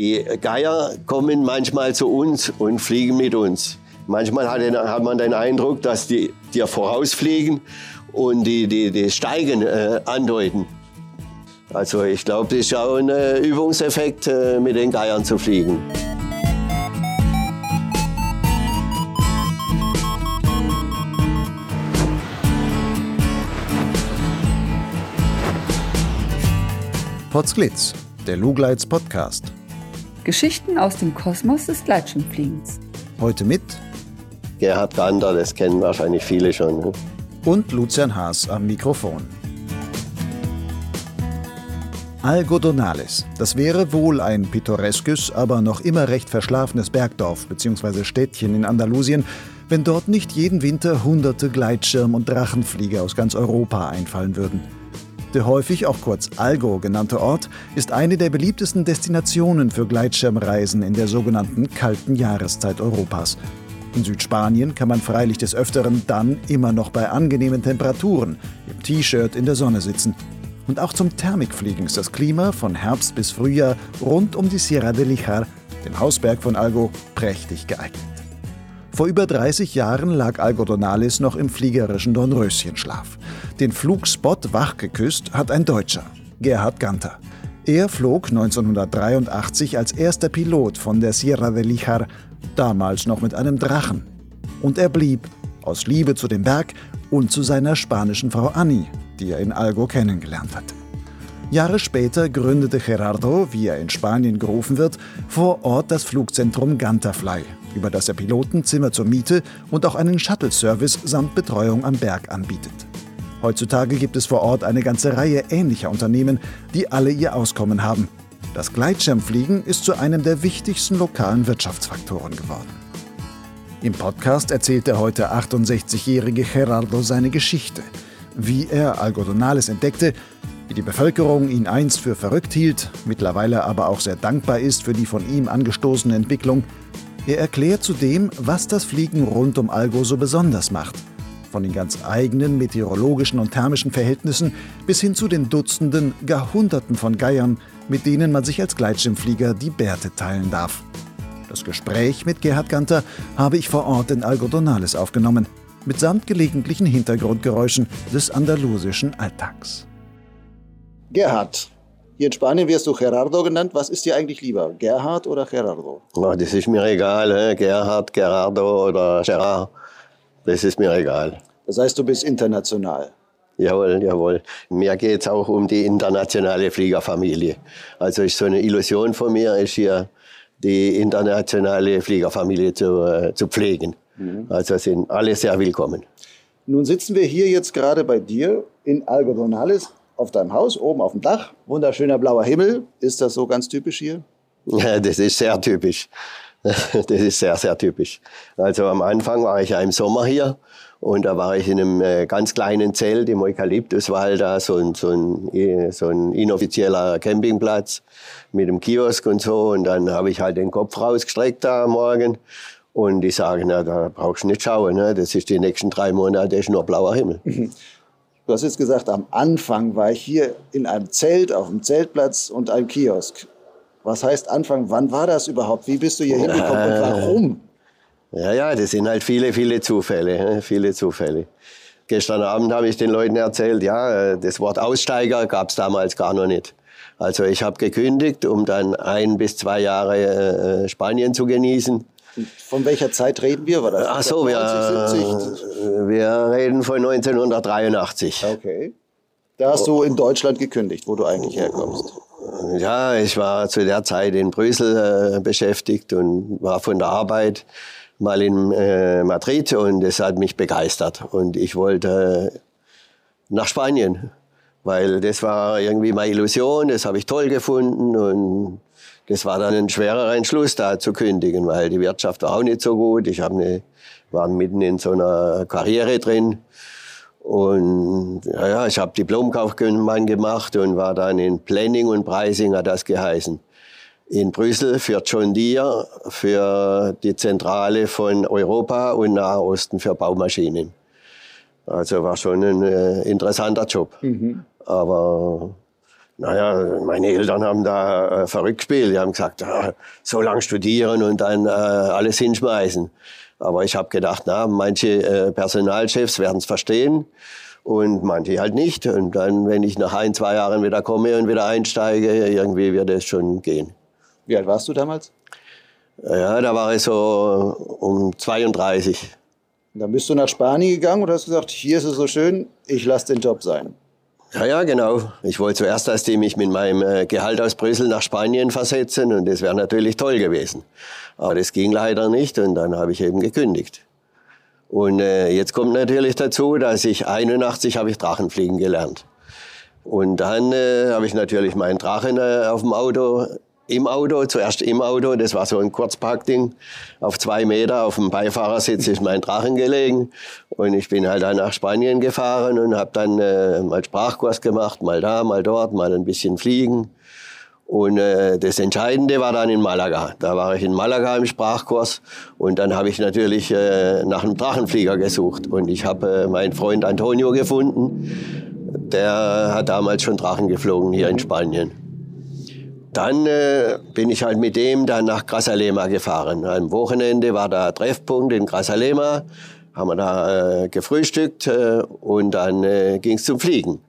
Die Geier kommen manchmal zu uns und fliegen mit uns. Manchmal hat, man den Eindruck, dass die dir vorausfliegen und die, die, die Steigen äh, andeuten. Also ich glaube, das ist auch ein äh, Übungseffekt, äh, mit den Geiern zu fliegen. Potsglitz, der Lugleits Podcast. Geschichten aus dem Kosmos des Gleitschirmfliegens. Heute mit Gerhard Gander, das kennen wahrscheinlich viele schon. Ne? Und Lucian Haas am Mikrofon. Algodonales. Das wäre wohl ein pittoreskes, aber noch immer recht verschlafenes Bergdorf bzw. Städtchen in Andalusien, wenn dort nicht jeden Winter hunderte Gleitschirm- und Drachenflieger aus ganz Europa einfallen würden. Der häufig auch kurz Algo genannte Ort ist eine der beliebtesten Destinationen für Gleitschirmreisen in der sogenannten kalten Jahreszeit Europas. In Südspanien kann man freilich des Öfteren dann immer noch bei angenehmen Temperaturen im T-Shirt in der Sonne sitzen. Und auch zum Thermikfliegen ist das Klima von Herbst bis Frühjahr rund um die Sierra de Lijar, dem Hausberg von Algo, prächtig geeignet. Vor über 30 Jahren lag Algodonalis noch im fliegerischen Dornröschenschlaf. Den Flugspot wachgeküsst hat ein Deutscher, Gerhard Ganter. Er flog 1983 als erster Pilot von der Sierra de Lijar damals noch mit einem Drachen. Und er blieb, aus Liebe zu dem Berg und zu seiner spanischen Frau Annie, die er in Algo kennengelernt hatte. Jahre später gründete Gerardo, wie er in Spanien gerufen wird, vor Ort das Flugzentrum Gantafly, über das er Piloten Zimmer zur Miete und auch einen Shuttle-Service samt Betreuung am Berg anbietet. Heutzutage gibt es vor Ort eine ganze Reihe ähnlicher Unternehmen, die alle ihr Auskommen haben, das Gleitschirmfliegen ist zu einem der wichtigsten lokalen Wirtschaftsfaktoren geworden. Im Podcast erzählt der heute 68-jährige Gerardo seine Geschichte, wie er Algodonales entdeckte, wie die Bevölkerung ihn einst für verrückt hielt, mittlerweile aber auch sehr dankbar ist für die von ihm angestoßene Entwicklung. Er erklärt zudem, was das Fliegen rund um Algo so besonders macht – von den ganz eigenen meteorologischen und thermischen Verhältnissen bis hin zu den Dutzenden, gar Hunderten von Geiern, mit denen man sich als Gleitschirmflieger die Bärte teilen darf. Das Gespräch mit Gerhard Ganter habe ich vor Ort in Algodonales aufgenommen, mitsamt gelegentlichen Hintergrundgeräuschen des andalusischen Alltags. Gerhard, hier in Spanien wirst du Gerardo genannt. Was ist dir eigentlich lieber, Gerhard oder Gerardo? Oh, das ist mir egal, he? Gerhard, Gerardo oder Gerard. Das ist mir egal. Das heißt, du bist international. Jawohl, jawohl. Mir geht es auch um die internationale Fliegerfamilie. Also ist so eine Illusion von mir, ist hier die internationale Fliegerfamilie zu, äh, zu pflegen. Mhm. Also sind alle sehr willkommen. Nun sitzen wir hier jetzt gerade bei dir in Algodonales auf deinem Haus, oben auf dem Dach. Wunderschöner blauer Himmel. Ist das so ganz typisch hier? Ja, das ist sehr typisch. Das ist sehr, sehr typisch. Also am Anfang war ich ja im Sommer hier und da war ich in einem äh, ganz kleinen Zelt im Eukalyptuswald, da so ein, so ein, so ein inoffizieller Campingplatz mit einem Kiosk und so. Und dann habe ich halt den Kopf rausgestreckt da am Morgen und die sagen, na, da brauchst du nicht schauen, ne? das ist die nächsten drei Monate, ist nur blauer Himmel. Du hast jetzt gesagt, am Anfang war ich hier in einem Zelt, auf dem Zeltplatz und einem Kiosk. Was heißt Anfang? Wann war das überhaupt? Wie bist du hier hingekommen und warum? Ja, ja, das sind halt viele, viele Zufälle. Viele Zufälle. Gestern Abend habe ich den Leuten erzählt, ja, das Wort Aussteiger gab es damals gar noch nicht. Also ich habe gekündigt, um dann ein bis zwei Jahre äh, Spanien zu genießen. Von welcher Zeit reden wir? War das Ach so, 90, wir, wir reden von 1983. Okay. Da hast du in Deutschland gekündigt, wo du eigentlich herkommst. Ja, ich war zu der Zeit in Brüssel äh, beschäftigt und war von der Arbeit mal in äh, Madrid und es hat mich begeistert. Und ich wollte nach Spanien, weil das war irgendwie meine Illusion, das habe ich toll gefunden und das war dann ein schwerer Entschluss, da zu kündigen, weil die Wirtschaft war auch nicht so gut. Ich eine, war mitten in so einer Karriere drin und ja, ja ich habe Diplomkaufmann gemacht und war dann in Planning und Pricing, hat das geheißen. In Brüssel für John Deere, für die Zentrale von Europa und Nahosten für Baumaschinen. Also war schon ein äh, interessanter Job. Mhm. Aber Naja, meine Eltern haben da äh, verrückt gespielt. Die haben gesagt, ah, so lange studieren und dann äh, alles hinschmeißen. Aber ich habe gedacht, na, manche äh, Personalchefs werden es verstehen und manche halt nicht. Und dann, wenn ich nach ein, zwei Jahren wieder komme und wieder einsteige, irgendwie wird es schon gehen. Wie alt warst du damals? Ja, da war ich so um 32. Und dann bist du nach Spanien gegangen und hast gesagt, hier ist es so schön, ich lasse den Job sein. Ja, ja, genau. Ich wollte zuerst, dass die mich mit meinem äh, Gehalt aus Brüssel nach Spanien versetzen und das wäre natürlich toll gewesen. Aber das ging leider nicht und dann habe ich eben gekündigt. Und äh, jetzt kommt natürlich dazu, dass ich 81 habe ich Drachenfliegen gelernt. Und dann äh, habe ich natürlich meinen Drachen äh, auf dem Auto im Auto, zuerst im Auto, das war so ein Kurzpackding, auf zwei Meter auf dem Beifahrersitz ist mein Drachen gelegen und ich bin halt dann nach Spanien gefahren und habe dann äh, mal Sprachkurs gemacht, mal da, mal dort, mal ein bisschen fliegen. Und äh, das Entscheidende war dann in Malaga. Da war ich in Malaga im Sprachkurs und dann habe ich natürlich äh, nach einem Drachenflieger gesucht. Und ich habe äh, meinen Freund Antonio gefunden. Der hat damals schon Drachen geflogen hier in Spanien. Dann äh, bin ich halt mit dem dann nach Grasalema gefahren. Am Wochenende war da Treffpunkt in Grasalema, haben wir da äh, gefrühstückt äh, und dann äh, ging es zum Fliegen.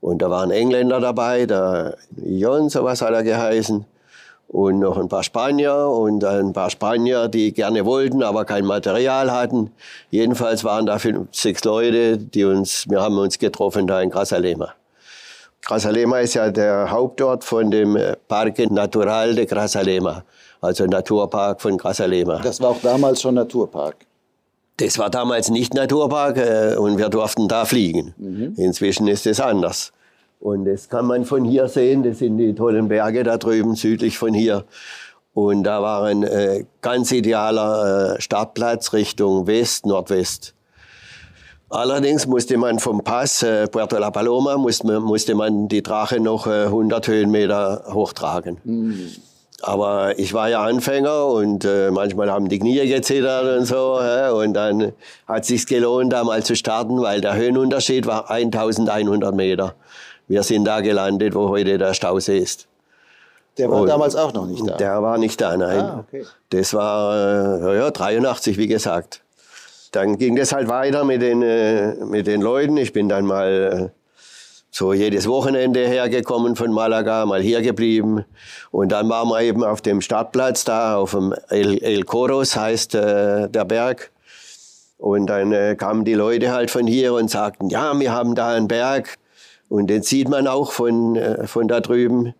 Und da waren Engländer dabei, der Jon, sowas hat er geheißen, und noch ein paar Spanier und ein paar Spanier, die gerne wollten, aber kein Material hatten. Jedenfalls waren da fünf, sechs Leute, die uns, wir haben uns getroffen da in Grasalema. Grasalema ist ja der Hauptort von dem äh, Parque Natural de Grasalema, also Naturpark von Grasalema. Das war auch damals schon Naturpark. Das war damals nicht Naturpark äh, und wir durften da fliegen. Mhm. Inzwischen ist es anders. Und das kann man von hier sehen, das sind die tollen Berge da drüben südlich von hier. Und da war ein äh, ganz idealer äh, Startplatz Richtung West, Nordwest. Allerdings musste man vom Pass äh, Puerto La Paloma musste, musste man die Drache noch äh, 100 Höhenmeter hochtragen. Mhm. Aber ich war ja Anfänger und äh, manchmal haben die Knie gezittert und so. Äh, und dann hat es sich gelohnt, da mal zu starten, weil der Höhenunterschied war 1100 Meter. Wir sind da gelandet, wo heute der Stausee ist. Der war und damals auch noch nicht da? Der war nicht da, nein. Ah, okay. Das war äh, ja, 83, wie gesagt dann ging das halt weiter mit den, äh, mit den Leuten. Ich bin dann mal äh, so jedes Wochenende hergekommen von Malaga, mal hier geblieben. Und dann waren wir eben auf dem Startplatz da, auf dem El, El Coros heißt äh, der Berg. Und dann äh, kamen die Leute halt von hier und sagten, ja, wir haben da einen Berg. Und den sieht man auch von, äh, von da drüben.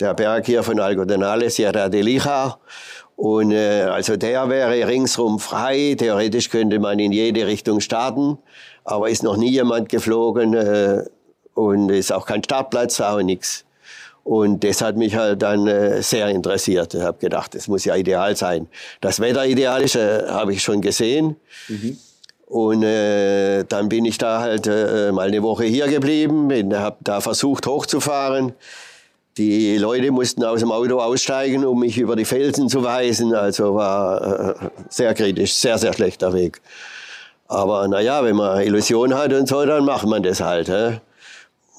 Der Berg hier von Algodonales, Sierra de Lija. Und äh, also der wäre ringsrum frei. Theoretisch könnte man in jede Richtung starten, aber ist noch nie jemand geflogen äh, und ist auch kein Startplatz und nichts. Und das hat mich halt dann äh, sehr interessiert. Ich habe gedacht, das muss ja ideal sein. Das Wetter ideal ist, äh, habe ich schon gesehen. Mhm. Und äh, dann bin ich da halt äh, mal eine Woche hier geblieben, habe da versucht hochzufahren. Die Leute mussten aus dem Auto aussteigen, um mich über die Felsen zu weisen. Also war äh, sehr kritisch, sehr, sehr schlechter Weg. Aber naja, wenn man Illusion hat und so, dann macht man das halt. He?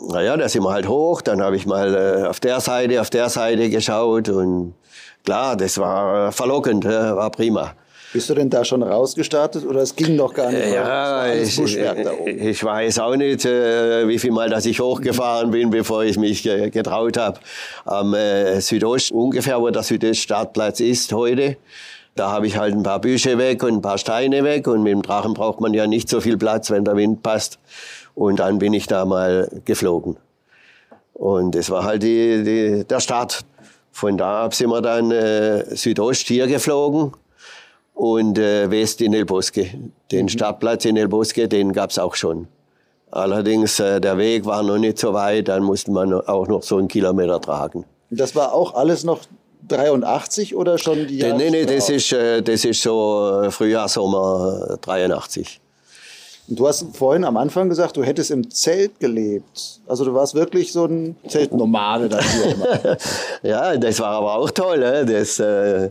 Naja, da sind wir halt hoch. Dann habe ich mal äh, auf der Seite, auf der Seite geschaut. Und klar, das war verlockend, he? war prima. Bist du denn da schon rausgestartet oder es ging noch gar nicht? Ja, ich, ich, weiß auch nicht, äh, wie viel Mal, dass ich hochgefahren bin, bevor ich mich getraut habe. Am äh, Südost, ungefähr wo der Südoststartplatz ist heute, da habe ich halt ein paar Büsche weg und ein paar Steine weg und mit dem Drachen braucht man ja nicht so viel Platz, wenn der Wind passt. Und dann bin ich da mal geflogen. Und das war halt die, die, der Start. Von da ab sind wir dann äh, Südost hier geflogen und äh, West in El Bosque. Den mhm. Startplatz in El Bosque, den gab es auch schon. Allerdings, äh, der Weg war noch nicht so weit, dann musste man auch noch so einen Kilometer tragen. Das war auch alles noch 83 oder schon die Jahre? Nee, nee, das ist, äh, das ist so äh, Frühjahr, Sommer 83. Und du hast vorhin am Anfang gesagt, du hättest im Zelt gelebt. Also du warst wirklich so ein Zeltnomade ja, das war aber auch toll. Das, äh,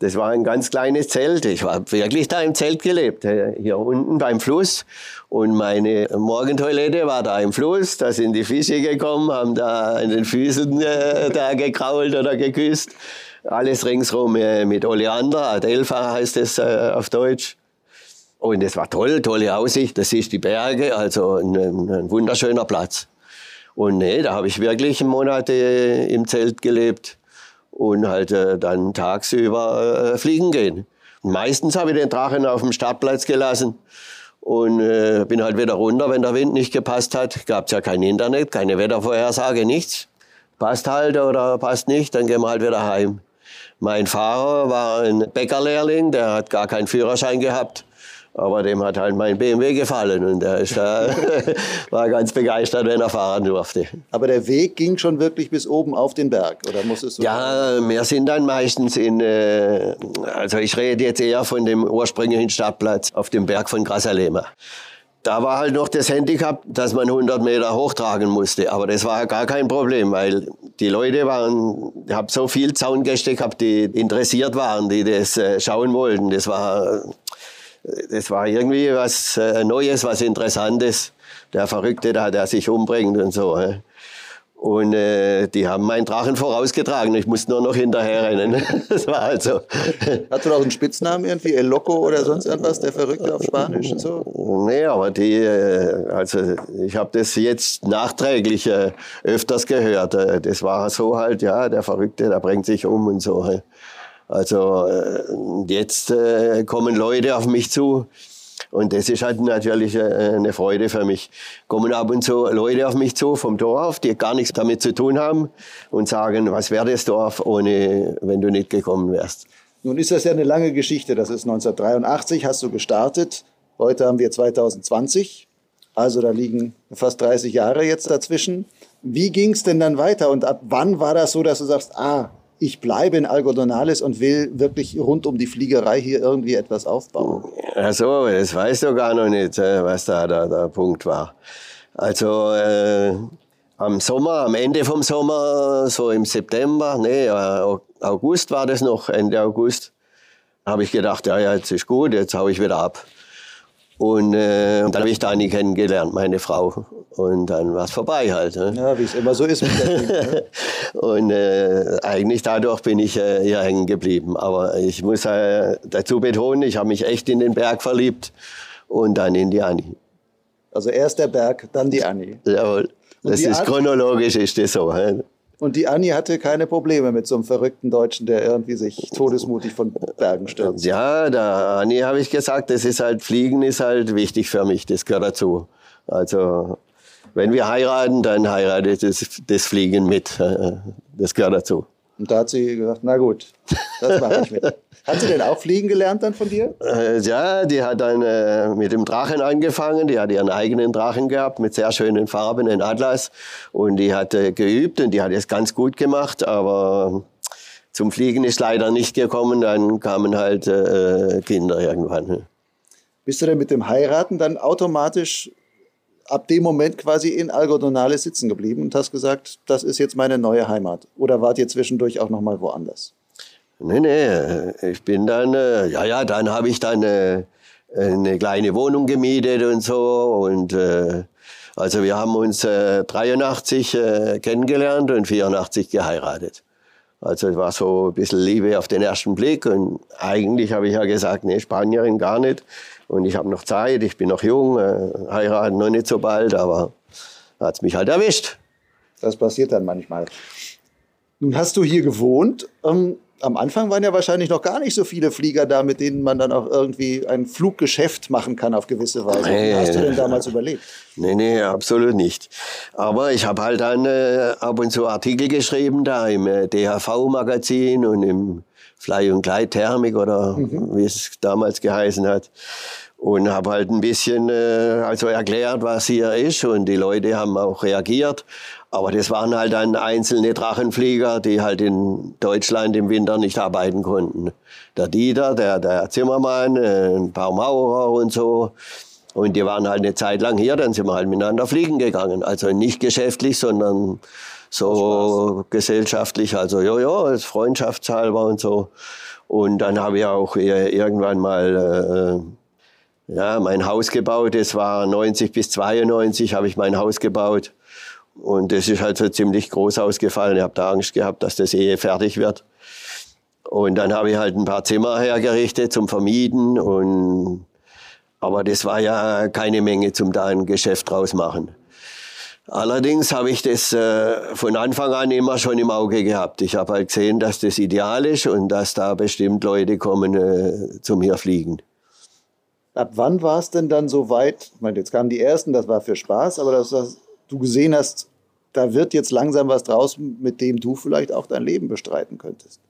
das war ein ganz kleines Zelt. Ich war wirklich da im Zelt gelebt, äh, hier unten beim Fluss. Und meine Morgentoilette war da im Fluss. Da sind die Fische gekommen, haben da an den Füßen äh, da gekrault oder geküsst. Alles ringsrum äh, mit Oleander, Adelpha heißt es äh, auf Deutsch. Und es war toll, tolle Aussicht. Das ist die Berge, also ein, ein wunderschöner Platz. Und nee, da habe ich wirklich Monate im Zelt gelebt und halt äh, dann tagsüber äh, fliegen gehen. Meistens habe ich den Drachen auf dem Startplatz gelassen und äh, bin halt wieder runter, wenn der Wind nicht gepasst hat. Gab es ja kein Internet, keine Wettervorhersage, nichts. Passt halt oder passt nicht, dann gehen wir halt wieder heim. Mein Fahrer war ein Bäckerlehrling, der hat gar keinen Führerschein gehabt. Aber dem hat halt mein BMW gefallen und er ist da, war ganz begeistert, wenn er fahren durfte. Aber der Weg ging schon wirklich bis oben auf den Berg, oder muss es so Ja, sein? wir sind dann meistens in, äh, also ich rede jetzt eher von dem ursprünglichen Stadtplatz auf dem Berg von Grassalema. Da war halt noch das Handicap, dass man 100 Meter hochtragen musste. Aber das war gar kein Problem, weil die Leute waren, ich habe so viel Zaungäste gehabt, die interessiert waren, die das äh, schauen wollten. Das war das war irgendwie was äh, Neues, was Interessantes. Der Verrückte da, der sich umbringt und so. Und äh, die haben meinen Drachen vorausgetragen. Ich musste nur noch hinterher rennen. Das war also. Hast du auch einen Spitznamen irgendwie? El Loco oder sonst irgendwas? Der Verrückte auf Spanisch und so? Nee, aber die, äh, also ich habe das jetzt nachträglich äh, öfters gehört. Äh, das war so halt, ja, der Verrückte, der bringt sich um und so. Also äh, jetzt äh, kommen Leute auf mich zu. Und das ist halt natürlich äh, eine Freude für mich. Kommen ab und zu Leute auf mich zu vom Dorf, die gar nichts damit zu tun haben und sagen, was wäre das Dorf, ohne, wenn du nicht gekommen wärst. Nun ist das ja eine lange Geschichte. Das ist 1983, hast du gestartet. Heute haben wir 2020. Also da liegen fast 30 Jahre jetzt dazwischen. Wie ging es denn dann weiter und ab wann war das so, dass du sagst, ah, ich bleibe in Algodonales und will wirklich rund um die Fliegerei hier irgendwie etwas aufbauen. Ach so, das weißt du gar noch nicht, äh, was da der, der Punkt war. Also äh, am Sommer, am Ende vom Sommer, so im September, nee, äh, August war das noch, Ende August, habe ich gedacht, ja, ja, jetzt ist gut, jetzt hau ich wieder ab. Und, äh, dann habe ich Dani kennengelernt, meine Frau. Und dann war es vorbei halt. Ne? Ja, wie es immer so ist mit der Team, ne? Und äh, eigentlich dadurch bin ich äh, hier hängen geblieben. Aber ich muss äh, dazu betonen, ich habe mich echt in den Berg verliebt und dann in die Anni. Also erst der Berg, dann die Anni. Jawohl. Das ist chronologisch, ist das so. He? Und die Anni hatte keine Probleme mit so einem verrückten Deutschen, der irgendwie sich todesmutig von Bergen stürzt. Ja, der Anni habe ich gesagt, das ist halt, Fliegen ist halt wichtig für mich, das gehört dazu. Also, wenn wir heiraten, dann heiratet das, das Fliegen mit. Das gehört dazu. Und da hat sie gesagt, na gut, das mache ich mit. Hat sie denn auch fliegen gelernt dann von dir? Äh, ja, die hat dann äh, mit dem Drachen angefangen. Die hat ihren eigenen Drachen gehabt mit sehr schönen Farben, in Atlas. Und die hat äh, geübt und die hat es ganz gut gemacht. Aber zum Fliegen ist leider nicht gekommen. Dann kamen halt äh, Kinder irgendwann. Bist du denn mit dem Heiraten dann automatisch ab dem Moment quasi in Algodonale sitzen geblieben und hast gesagt, das ist jetzt meine neue Heimat? Oder wart ihr zwischendurch auch noch mal woanders? Nee, nee, ich bin dann, äh, ja, ja, dann habe ich dann äh, eine kleine Wohnung gemietet und so und äh, also wir haben uns äh, 83 äh, kennengelernt und 84 geheiratet. Also es war so ein bisschen Liebe auf den ersten Blick und eigentlich habe ich ja gesagt, nee, Spanierin gar nicht. Und ich habe noch Zeit, ich bin noch jung, äh, heiraten noch nicht so bald, aber hat es mich halt erwischt. Das passiert dann manchmal. Nun hast du hier gewohnt. Ähm, am Anfang waren ja wahrscheinlich noch gar nicht so viele Flieger da, mit denen man dann auch irgendwie ein Fluggeschäft machen kann auf gewisse Weise. Nee, Wie hast du denn damals überlebt? Nee, nee, absolut nicht. Aber ich habe halt dann äh, ab und zu Artikel geschrieben da im äh, DHV-Magazin und im Fly- und Gleit-Thermik oder mhm. wie es damals geheißen hat und habe halt ein bisschen äh, also erklärt, was hier ist und die Leute haben auch reagiert. Aber das waren halt dann einzelne Drachenflieger, die halt in Deutschland im Winter nicht arbeiten konnten. Der Dieter, der, der Zimmermann, äh, ein paar Maurer und so. Und die waren halt eine Zeit lang hier, dann sind wir halt miteinander fliegen gegangen. Also nicht geschäftlich, sondern so gesellschaftlich, also ja, ja, als freundschaftshalber und so. Und dann habe ich auch irgendwann mal äh, ja, mein Haus gebaut. Das war 90 bis 92 habe ich mein Haus gebaut. Und das ist halt so ziemlich groß ausgefallen. Ich habe da Angst gehabt, dass das Ehe fertig wird. Und dann habe ich halt ein paar Zimmer hergerichtet zum Vermieten. Und, aber das war ja keine Menge zum da ein Geschäft draus machen. Allerdings habe ich das äh, von Anfang an immer schon im Auge gehabt. Ich habe halt gesehen, dass das ideal ist und dass da bestimmt Leute kommen äh, zu mir fliegen. Ab wann war es denn dann so weit? Ich meine, jetzt kamen die ersten, das war für Spaß, aber dass du gesehen hast, da wird jetzt langsam was draus, mit dem du vielleicht auch dein Leben bestreiten könntest.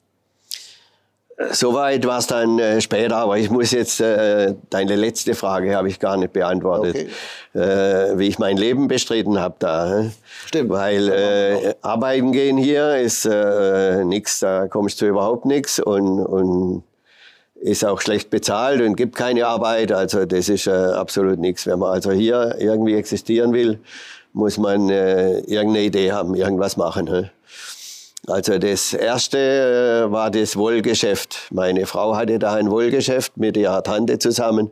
Soweit war es dann äh, später, aber ich muss jetzt, äh, deine letzte Frage habe ich gar nicht beantwortet, okay. äh, wie ich mein Leben bestritten habe da. Stimmt. Weil äh, arbeiten gehen hier ist äh, nichts, da kommst du überhaupt nichts und, und ist auch schlecht bezahlt und gibt keine Arbeit, also das ist äh, absolut nichts. Wenn man also hier irgendwie existieren will, muss man äh, irgendeine Idee haben, irgendwas machen. He? Also das erste äh, war das Wollgeschäft. Meine Frau hatte da ein Wollgeschäft mit ihrer Tante zusammen.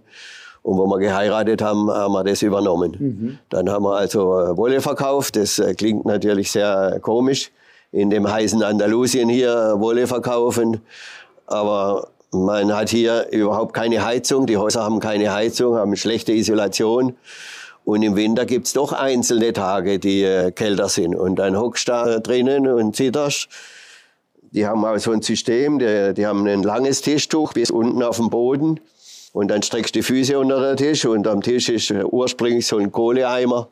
Und wo wir geheiratet haben, haben wir das übernommen. Mhm. Dann haben wir also äh, Wolle verkauft. Das äh, klingt natürlich sehr komisch, in dem heißen Andalusien hier Wolle verkaufen. Aber man hat hier überhaupt keine Heizung. Die Häuser haben keine Heizung, haben schlechte Isolation. Und im Winter gibt's doch einzelne Tage, die äh, kälter sind. Und dann hockst du da drinnen und zitterst. Die haben auch so ein System, die, die haben ein langes Tischtuch bis unten auf dem Boden. Und dann streckst du die Füße unter den Tisch und am Tisch ist äh, ursprünglich so ein Kohleeimer.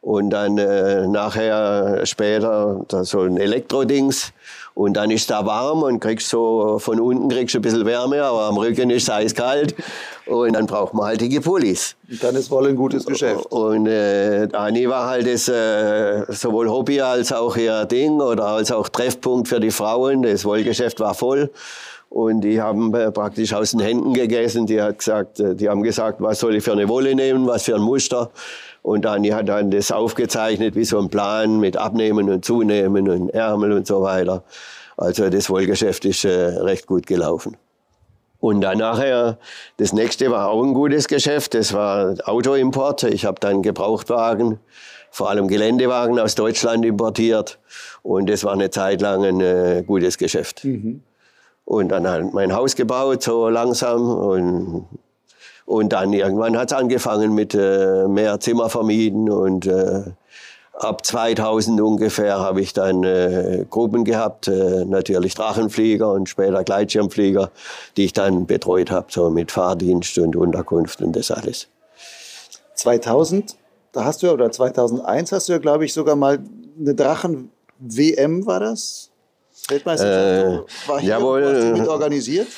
Und dann äh, nachher später da so ein Elektrodings. Und dann ist da warm und kriegst so, von unten kriegst du ein bisschen Wärme, aber am Rücken ist es eiskalt. Und dann braucht man halt die Pullis. Und dann ist wohl ein gutes Geschäft. Und äh, Ani war halt das äh, sowohl Hobby als auch ihr Ding oder als auch Treffpunkt für die Frauen. Das Wollgeschäft war voll. Und die haben äh, praktisch aus den Händen gegessen. Die, hat gesagt, äh, die haben gesagt, was soll ich für eine Wolle nehmen, was für ein Muster. Und Dani hat dann das aufgezeichnet wie so ein Plan mit Abnehmen und Zunehmen und Ärmel und so weiter. Also das Wollgeschäft ist äh, recht gut gelaufen. Und dann nachher, das nächste war auch ein gutes Geschäft, das war Autoimport. Ich habe dann Gebrauchtwagen, vor allem Geländewagen aus Deutschland importiert. Und das war eine Zeit lang ein äh, gutes Geschäft. Mhm. Und dann halt mein Haus gebaut, so langsam. Und und dann irgendwann hat es angefangen mit äh, mehr Zimmer vermieten und äh, ab 2000 ungefähr habe ich dann äh, Gruppen gehabt, äh, natürlich Drachenflieger und später Gleitschirmflieger, die ich dann betreut habe, so mit Fahrdienst und Unterkunft und das alles. 2000, da hast du ja, oder 2001 hast du ja, glaube ich, sogar mal eine Drachen-WM, war das? Weltmeisterschaft? Äh, war hier, jawohl. Hast du mit organisiert?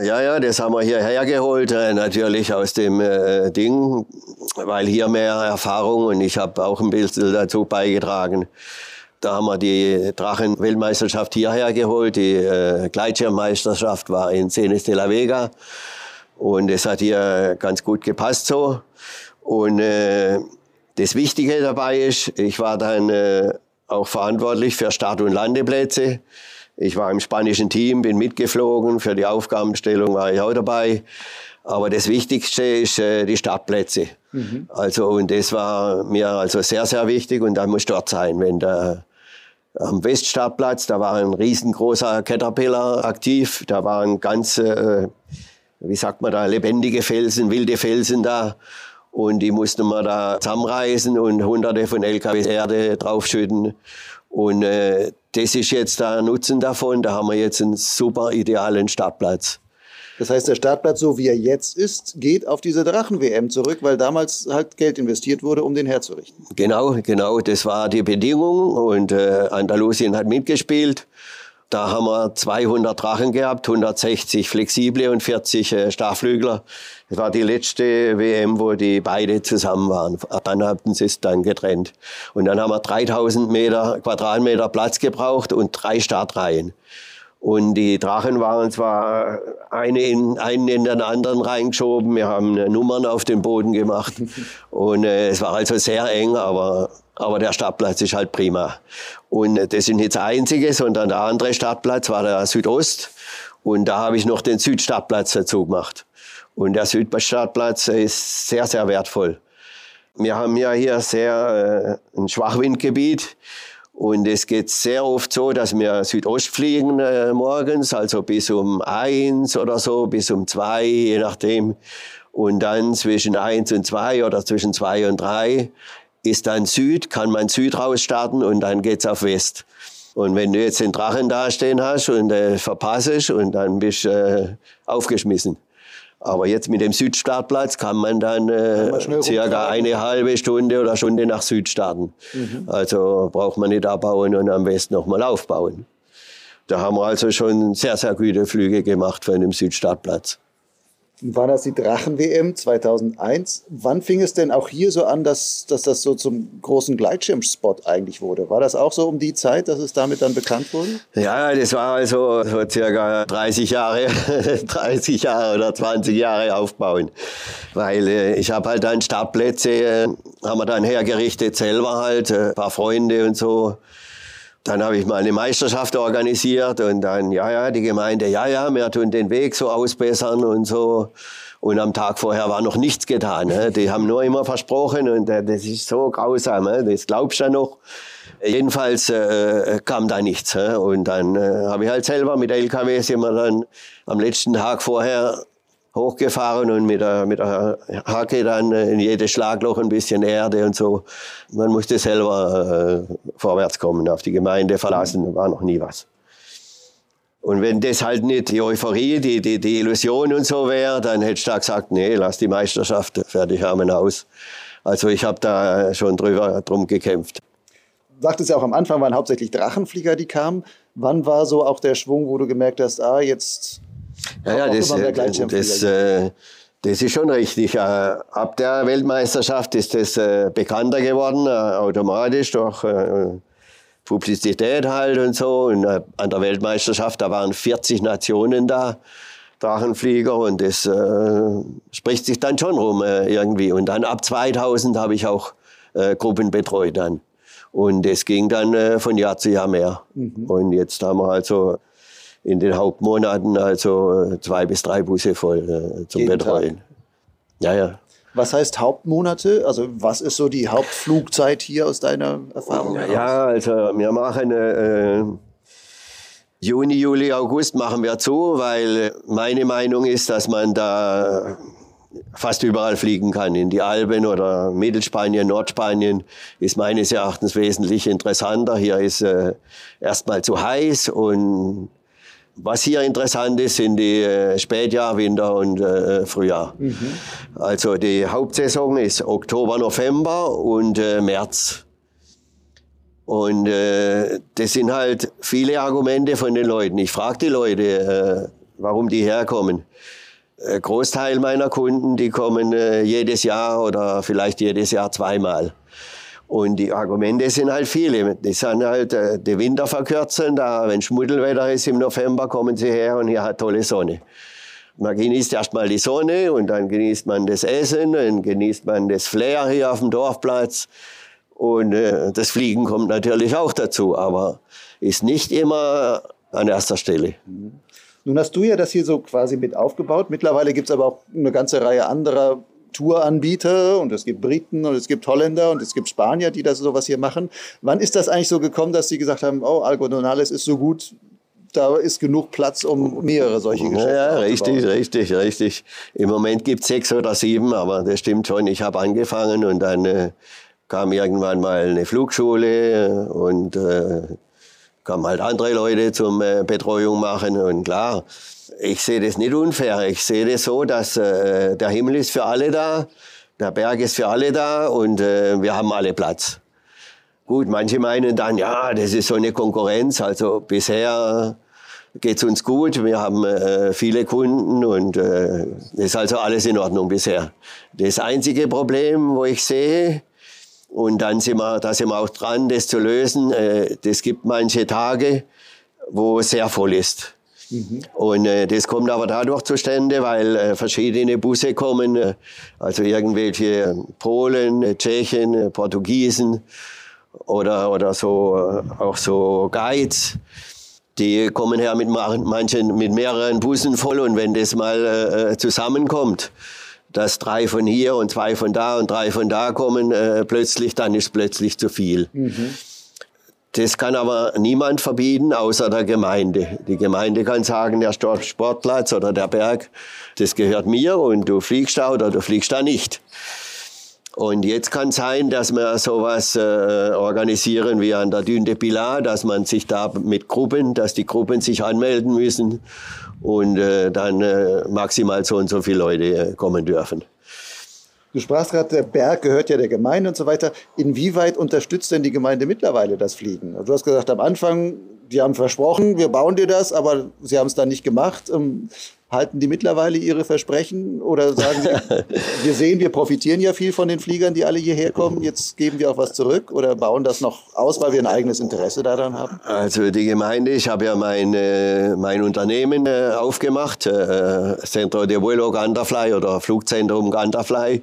Ja, ja, das haben wir hierher geholt, äh, natürlich aus dem äh, Ding, weil hier mehr Erfahrung und ich habe auch ein bisschen dazu beigetragen. Da haben wir die Drachenweltmeisterschaft hierher geholt. Die äh, Gleitschirmmeisterschaft war in Cenes de la Vega. Und es hat hier ganz gut gepasst so. Und äh, das Wichtige dabei ist, ich war dann äh, auch verantwortlich für Start- und Landeplätze. Ich war im spanischen Team, bin mitgeflogen. Für die Aufgabenstellung war ich auch dabei. Aber das Wichtigste ist äh, die Startplätze. Mhm. Also, und das war mir also sehr, sehr wichtig. Und da muss dort sein. Wenn der, am Weststartplatz, da war ein riesengroßer Caterpillar aktiv. Da waren ganz, äh, wie sagt man da, lebendige Felsen, wilde Felsen da. Und die mussten wir da zusammenreißen und hunderte von LKWs Erde draufschütten. Und äh, das ist jetzt der Nutzen davon. Da haben wir jetzt einen super idealen Startplatz. Das heißt, der Startplatz, so wie er jetzt ist, geht auf diese Drachen-WM zurück, weil damals halt Geld investiert wurde, um den herzurichten. Genau, genau. Das war die Bedingung und äh, Andalusien hat mitgespielt. Da haben wir 200 Drachen gehabt, 160 flexible und 40 äh, Starflügler. Das war die letzte WM, wo die beide zusammen waren. Dann hatten sie es dann getrennt. Und dann haben wir 3000 Meter, Quadratmeter Platz gebraucht und drei Startreihen. Und die Drachen waren zwar eine in, einen in den anderen reingeschoben, wir haben Nummern auf den Boden gemacht und äh, es war also sehr eng, aber, aber der Startplatz ist halt prima. Und das ist nicht das einzige, sondern der andere Startplatz war der Südost und da habe ich noch den Südstartplatz dazu gemacht. Und der Südstartplatz ist sehr, sehr wertvoll. Wir haben ja hier sehr äh, ein Schwachwindgebiet und es geht sehr oft so, dass wir Südost fliegen äh, morgens, also bis um eins oder so, bis um zwei, je nachdem. Und dann zwischen eins und zwei oder zwischen zwei und drei ist dann Süd, kann man Süd rausstarten und dann geht's auf West. Und wenn du jetzt den Drachen dastehen hast und äh, verpassest und dann bist du äh, aufgeschmissen. Aber jetzt mit dem Südstartplatz kann man dann äh, man circa eine halbe Stunde oder Stunde nach Süd starten. Mhm. Also braucht man nicht abbauen und am besten nochmal aufbauen. Da haben wir also schon sehr, sehr gute Flüge gemacht von dem Südstartplatz war das die Drachen-WM 2001. Wann fing es denn auch hier so an, dass, dass das so zum großen Gleitschirmspot eigentlich wurde? War das auch so um die Zeit, dass es damit dann bekannt wurde? Ja, das war also so circa 30 Jahre, 30 Jahre oder 20 Jahre aufbauen. Weil äh, ich habe halt dann Startplätze, äh, haben wir dann hergerichtet, selber halt, äh, ein paar Freunde und so. Dann habe ich mal eine Meisterschaft organisiert und dann, ja, ja, die Gemeinde, ja, ja, wir tun den Weg so ausbessern und so. Und am Tag vorher war noch nichts getan. Ne? Die haben nur immer versprochen und äh, das ist so grausam, ne? das glaubst du ja noch. Jedenfalls äh, kam da nichts. Ne? Und dann äh, habe ich halt selber mit LKWs immer dann am letzten Tag vorher hochgefahren und mit der, mit der Hacke dann in jedes Schlagloch ein bisschen Erde und so. Man musste selber äh, vorwärts kommen, auf die Gemeinde verlassen, war noch nie was. Und wenn das halt nicht die Euphorie, die, die, die Illusion und so wäre, dann hättest du da gesagt, nee, lass die Meisterschaft, fertig haben aus. Also ich habe da schon drüber drum gekämpft. Du sagtest ja auch am Anfang waren hauptsächlich Drachenflieger, die kamen. Wann war so auch der Schwung, wo du gemerkt hast, ah, jetzt ja, ja das, äh, das, äh, das ist schon richtig. Äh, ab der Weltmeisterschaft ist das bekannter geworden, automatisch durch Publizität halt und so. Und an der Weltmeisterschaft, da waren 40 Nationen da, Drachenflieger, und das äh, spricht sich dann schon rum äh, irgendwie. Und dann ab 2000 habe ich auch äh, Gruppen betreut dann. Und es ging dann von Jahr zu Jahr mehr. Mhm. Und jetzt haben wir also in den Hauptmonaten also äh, zwei bis drei Busse voll äh, zum Jeden Betreuen. Tag. Ja, ja. Was heißt Hauptmonate? Also was ist so die Hauptflugzeit hier aus deiner Erfahrung? Ja, ja also wir machen äh, Juni, Juli, August machen wir zu, weil meine Meinung ist, dass man da fast überall fliegen kann. In die Alpen oder Mittelspanien, Nordspanien ist meines Erachtens wesentlich interessanter. Hier ist äh, erstmal zu heiß und was hier interessant ist, sind die äh, Spätjahr, Winter und äh, Frühjahr. Mhm. Also die Hauptsaison ist Oktober, November und äh, März. Und äh, das sind halt viele Argumente von den Leuten. Ich frage die Leute, äh, warum die herkommen. Äh, Großteil meiner Kunden, die kommen äh, jedes Jahr oder vielleicht jedes Jahr zweimal. Und die Argumente sind halt viele. Die sind halt, äh, die Winter verkürzen, da, wenn Schmuddelwetter ist im November, kommen sie her und hier hat tolle Sonne. Man genießt erstmal die Sonne und dann genießt man das Essen, dann genießt man das Flair hier auf dem Dorfplatz. Und äh, das Fliegen kommt natürlich auch dazu, aber ist nicht immer an erster Stelle. Nun hast du ja das hier so quasi mit aufgebaut. Mittlerweile gibt es aber auch eine ganze Reihe anderer Touranbieter und es gibt Briten und es gibt Holländer und es gibt Spanier, die das sowas hier machen. Wann ist das eigentlich so gekommen, dass sie gesagt haben, oh, Algodonales ist so gut, da ist genug Platz, um mehrere solche Geschäfte Ja, richtig, richtig, richtig. Im Moment gibt es sechs oder sieben, aber das stimmt schon. Ich habe angefangen und dann äh, kam irgendwann mal eine Flugschule und äh, kamen halt andere Leute zum äh, Betreuung machen und klar, ich sehe das nicht unfair. Ich sehe das so, dass äh, der Himmel ist für alle da, der Berg ist für alle da und äh, wir haben alle Platz. Gut, manche meinen dann, ja, das ist so eine Konkurrenz. Also bisher geht's uns gut. Wir haben äh, viele Kunden und äh, ist also alles in Ordnung bisher. Das einzige Problem, wo ich sehe, und dann sind wir, da sind wir auch dran, das zu lösen. Äh, das gibt manche Tage, wo sehr voll ist. Mhm. Und äh, das kommt aber dadurch zustande, weil äh, verschiedene Busse kommen, äh, also irgendwelche Polen, äh, Tschechen, äh, Portugiesen oder, oder so, auch so Guides. Die kommen her mit manchen, mit mehreren Bussen voll und wenn das mal zusammenkommt, dass drei von hier und zwei von da und drei von da kommen, plötzlich, dann ist plötzlich zu viel. Mhm. Das kann aber niemand verbieten, außer der Gemeinde. Die Gemeinde kann sagen, der Sportplatz oder der Berg, das gehört mir und du fliegst da oder du fliegst da nicht. Und jetzt kann sein, dass wir sowas äh, organisieren wie an der Dune Pilar, dass man sich da mit Gruppen, dass die Gruppen sich anmelden müssen und äh, dann äh, maximal so und so viele Leute äh, kommen dürfen. Du sprachst gerade, der Berg gehört ja der Gemeinde und so weiter. Inwieweit unterstützt denn die Gemeinde mittlerweile das Fliegen? Du hast gesagt, am Anfang, die haben versprochen, wir bauen dir das, aber sie haben es dann nicht gemacht. Ähm, Halten die mittlerweile ihre Versprechen oder sagen sie, wir sehen, wir profitieren ja viel von den Fliegern, die alle hierher kommen, jetzt geben wir auch was zurück oder bauen das noch aus, weil wir ein eigenes Interesse daran haben? Also die Gemeinde, ich habe ja mein, äh, mein Unternehmen äh, aufgemacht, äh, Centro de Vuelo Ganderfly oder Flugzentrum Ganderfly.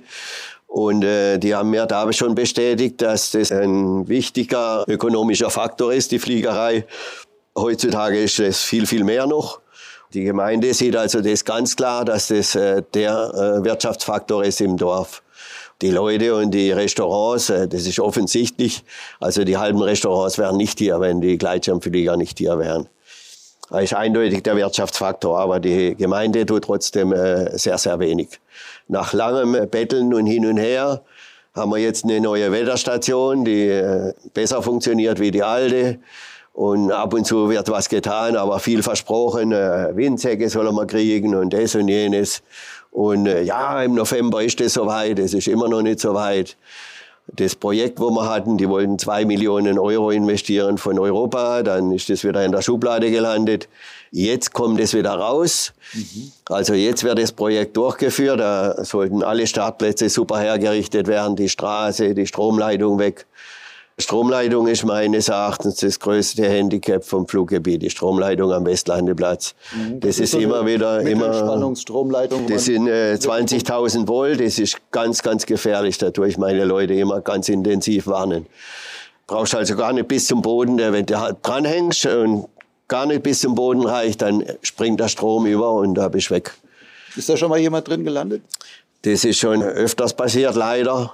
Und äh, die haben mir da schon bestätigt, dass das ein wichtiger ökonomischer Faktor ist, die Fliegerei. Heutzutage ist es viel, viel mehr noch. Die Gemeinde sieht also das ganz klar, dass das äh, der äh, Wirtschaftsfaktor ist im Dorf. Die Leute und die Restaurants, äh, das ist offensichtlich. Also die halben Restaurants wären nicht hier, wenn die Gleitschirmflieger nicht hier wären. Das ist eindeutig der Wirtschaftsfaktor, aber die Gemeinde tut trotzdem sehr, sehr wenig. Nach langem Betteln und hin und her haben wir jetzt eine neue Wetterstation, die besser funktioniert wie die alte. Und ab und zu wird was getan, aber viel versprochen. Äh, Windsäcke sollen wir kriegen und das und jenes. Und äh, ja, im November ist das soweit. Es ist immer noch nicht soweit. Das Projekt, wo wir hatten, die wollten zwei Millionen Euro investieren von Europa. Dann ist das wieder in der Schublade gelandet. Jetzt kommt es wieder raus. Mhm. Also jetzt wird das Projekt durchgeführt. Da sollten alle Startplätze super hergerichtet werden, die Straße, die Stromleitung weg. Stromleitung ist meines Erachtens das größte Handicap vom Fluggebiet, die Stromleitung am Westlandeplatz. Mhm. Das, das, ist, ist immer wieder immer. Spannungsstromleitung. Das sind äh, 20.000 Volt. Das ist ganz, ganz gefährlich. Da tue ich meine Leute immer ganz intensiv warnen. Brauchst also gar nicht bis zum Boden. Wenn du halt dranhängst und gar nicht bis zum Boden reicht, dann springt der Strom über und da bist du weg. Ist da schon mal jemand drin gelandet? Das ist schon öfters passiert, leider.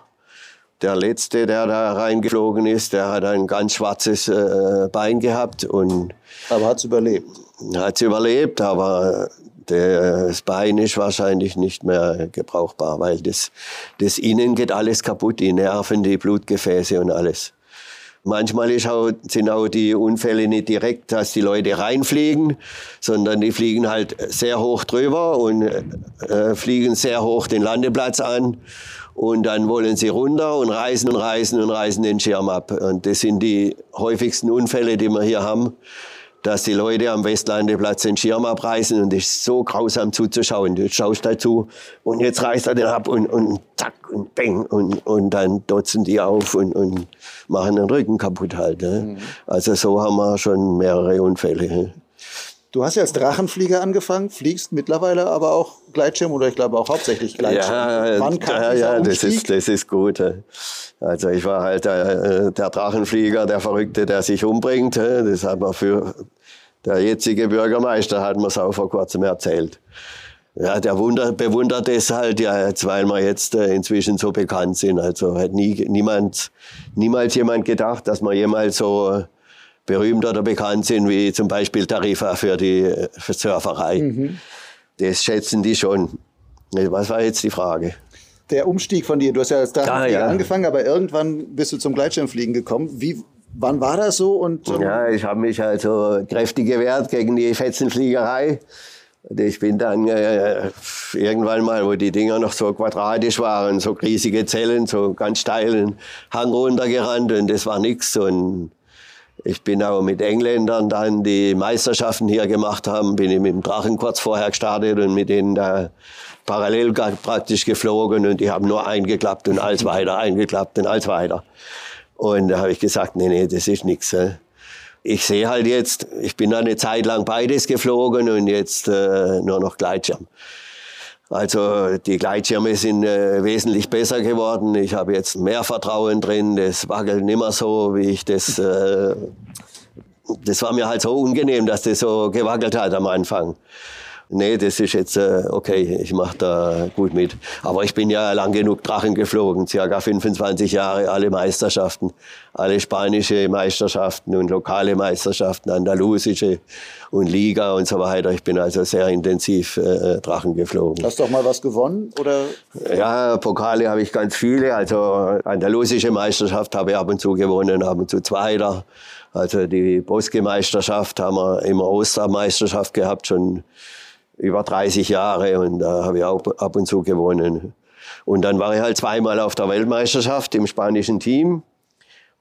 Der letzte, der da reingeflogen ist, der hat ein ganz schwarzes äh, Bein gehabt und aber hat's überlebt. Hat's überlebt, aber das Bein ist wahrscheinlich nicht mehr gebrauchbar, weil das, das Innen geht alles kaputt, die Nerven, die Blutgefäße und alles. Manchmal auch, sind auch die Unfälle nicht direkt, dass die Leute reinfliegen, sondern die fliegen halt sehr hoch drüber und äh, fliegen sehr hoch den Landeplatz an und dann wollen sie runter und reißen und reißen und reißen den Schirm ab. Und das sind die häufigsten Unfälle, die wir hier haben, dass die Leute am Westlandeplatz den Schirm abreißen und das ist so grausam zuzuschauen. Du schaust dazu und jetzt reißt er den ab und, und zack und bang und, und dann dotzen die auf und, und machen den Rücken kaputt halt. Ne? Mhm. Also so haben wir schon mehrere Unfälle. Du hast ja als Drachenflieger angefangen, fliegst mittlerweile aber auch Gleitschirm oder ich glaube auch hauptsächlich Gleitschirm. Ja, Wann kam ja, ja das, ist, das ist gut. Also ich war halt der, der Drachenflieger, der Verrückte, der sich umbringt. Das hat man für der jetzige Bürgermeister hat mir es auch vor kurzem erzählt. Ja, der wunder, bewundert es halt ja, weil wir jetzt äh, inzwischen so bekannt sind. Also hat nie, niemand, niemals jemand gedacht, dass wir jemals so berühmt oder bekannt sind, wie zum Beispiel Tarifa für die für Surferei. Mhm. Das schätzen die schon. Was war jetzt die Frage? Der Umstieg von dir, du hast ja als Drachenflieger ah, ja. angefangen, aber irgendwann bist du zum Gleitschirmfliegen gekommen. Wie, wann war das so? Und, ähm ja, ich habe mich also kräftig gewehrt gegen die Fetzenfliegerei. Ich bin dann äh, irgendwann mal, wo die Dinger noch so quadratisch waren, so riesige Zellen, so ganz steilen Hang runtergerannt und das war nichts. Und ich bin auch mit Engländern dann die Meisterschaften hier gemacht haben, bin ich mit dem Drachen kurz vorher gestartet und mit denen da parallel praktisch geflogen und die haben nur eingeklappt und alles weiter, eingeklappt und alles weiter. Und da habe ich gesagt, nee, nee, das ist nichts. Ich sehe halt jetzt, ich bin eine Zeit lang beides geflogen und jetzt äh, nur noch Gleitschirm. Also die Gleitschirme sind äh, wesentlich besser geworden. Ich habe jetzt mehr Vertrauen drin. Das wackelt nicht mehr so, wie ich das. Äh, das war mir halt so unangenehm, dass das so gewackelt hat am Anfang nee, das ist jetzt äh, okay, ich mache da gut mit. Aber ich bin ja lang genug Drachen geflogen, circa 25 Jahre, alle Meisterschaften, alle spanische Meisterschaften und lokale Meisterschaften, andalusische und Liga und so weiter. Ich bin also sehr intensiv äh, Drachen geflogen. Hast du auch mal was gewonnen? Oder? Ja, Pokale habe ich ganz viele. Also andalusische Meisterschaft habe ich ab und zu gewonnen, ab und zu Zweiter. Also die Bosque-Meisterschaft haben wir immer Ostermeisterschaft gehabt, schon über 30 Jahre und da habe ich auch ab und zu gewonnen. Und dann war ich halt zweimal auf der Weltmeisterschaft im spanischen Team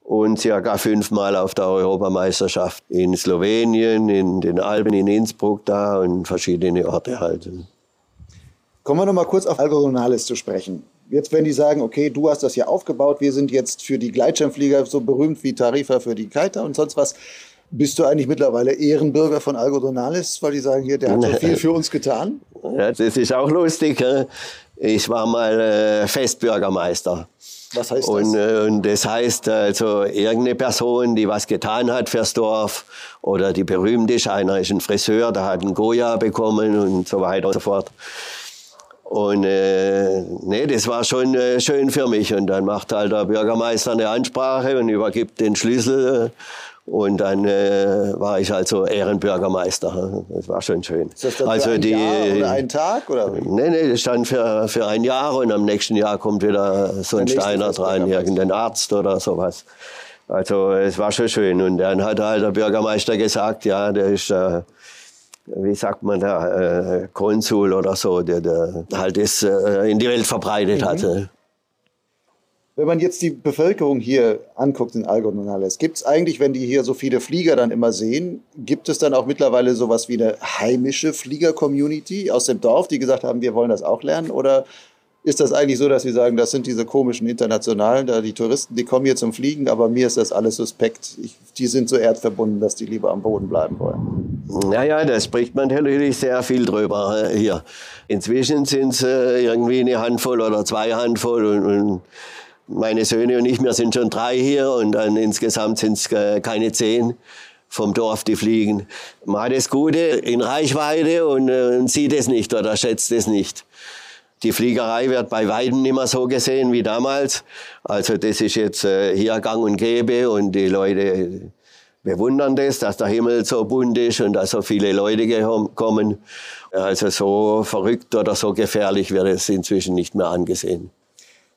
und circa fünfmal auf der Europameisterschaft in Slowenien, in den Alpen, in Innsbruck da und verschiedene Orte halt. Kommen wir noch mal kurz auf Algodonales zu sprechen. Jetzt, wenn die sagen, okay, du hast das ja aufgebaut, wir sind jetzt für die Gleitschirmflieger so berühmt wie Tarifa für die Kiter und sonst was. Bist du eigentlich mittlerweile Ehrenbürger von Algodonales, weil die sagen, hier, der hat so viel für uns getan? Ja, das ist auch lustig. Ich war mal äh, Festbürgermeister. Was heißt das? Und, äh, und das heißt also irgendeine Person, die was getan hat fürs Dorf oder die berühmt ist, einer ist ein Friseur, der hat einen Goya bekommen und so weiter und so fort. Und äh, nee, das war schon äh, schön für mich. Und dann macht halt der Bürgermeister eine Ansprache und übergibt den Schlüssel. Und dann äh, war ich also Ehrenbürgermeister. Das war schon schön. Ist das dann also für ein die, Jahr oder einen Tag? Oder? Nee, nee, das stand für, für ein Jahr und am nächsten Jahr kommt wieder so ein Steiner dran, Festbürgermeister. irgendein Arzt oder sowas. Also es war schon schön. Und dann hat halt der Bürgermeister gesagt, ja, der ist, äh, wie sagt man da, äh, Konsul oder so, der, der halt das äh, in die Welt verbreitet Mhm. hatte. Wenn man jetzt die Bevölkerung hier anguckt in Algodonales, gibt es eigentlich, wenn die hier so viele Flieger dann immer sehen, gibt es dann auch mittlerweile sowas wie eine heimische Flieger-Community aus dem Dorf, die gesagt haben, wir wollen das auch lernen? Oder ist das eigentlich so, dass sie sagen, das sind diese komischen Internationalen, da die Touristen, die kommen hier zum Fliegen, aber mir ist das alles suspekt. Ich, die sind so erdverbunden, dass die lieber am Boden bleiben wollen. Naja, da spricht man natürlich sehr viel drüber äh, hier. Inzwischen sind es äh, irgendwie eine Handvoll oder zwei Handvoll und, und meine Söhne und ich, wir sind schon drei hier und dann insgesamt sind es äh, keine zehn vom Dorf, die fliegen. Man hat das Gute in Reichweite und, äh, und sieht es nicht oder schätzt es nicht. Die Fliegerei wird bei weitem nicht mehr so gesehen wie damals. Also das ist jetzt äh, hier gang und gäbe und die Leute bewundern das, dass der Himmel so bunt ist und dass so viele Leute kommen. Also so verrückt oder so gefährlich wird es inzwischen nicht mehr angesehen.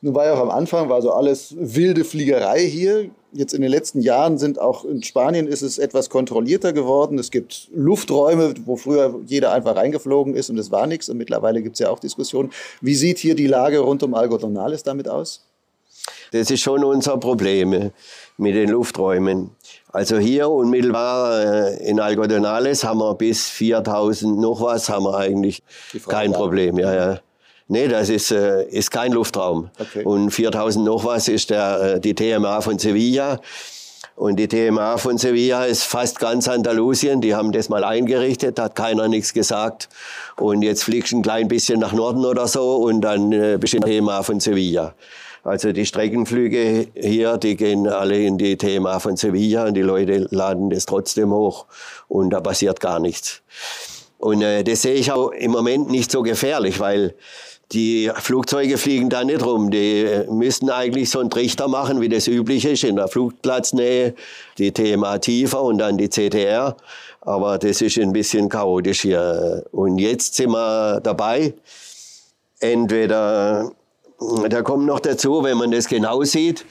Nun war ja auch am Anfang war so alles wilde Fliegerei hier. Jetzt in den letzten Jahren sind auch in Spanien ist es etwas kontrollierter geworden. Es gibt Lufträume, wo früher jeder einfach reingeflogen ist und es war nichts. Und mittlerweile gibt es ja auch Diskussionen. Wie sieht hier die Lage rund um Algodonales damit aus? Das ist schon unser Problem mit den Lufträumen. Also hier unmittelbar äh, in Algodonales haben wir bis 4000 noch was, haben wir eigentlich kein Problem. Ja, ja. Nee, das ist, äh, ist kein Luftraum. Okay. Und 4000 noch was ist der, äh, die TMA von Sevilla. Und die TMA von Sevilla ist fast ganz Andalusien. Die haben das mal eingerichtet, hat keiner nichts gesagt. Und jetzt fliegst du ein klein bisschen nach Norden oder so und dann äh, bist du in der TMA von Sevilla. Also die Streckenflüge hier, die gehen alle in die TMA von Sevilla und die Leute laden das trotzdem hoch und da passiert gar nichts. Und äh, das sehe ich auch im Moment nicht so gefährlich, weil die Flugzeuge fliegen da nicht rum. Die äh, müssten eigentlich so einen Trichter machen, wie das üblich ist, in der Flugplatznähe, die TMA tiefer und dann die CTR. Aber das ist ein bisschen chaotisch hier. Und jetzt sind wir dabei. Entweder, da kommt noch dazu, wenn man das genau sieht,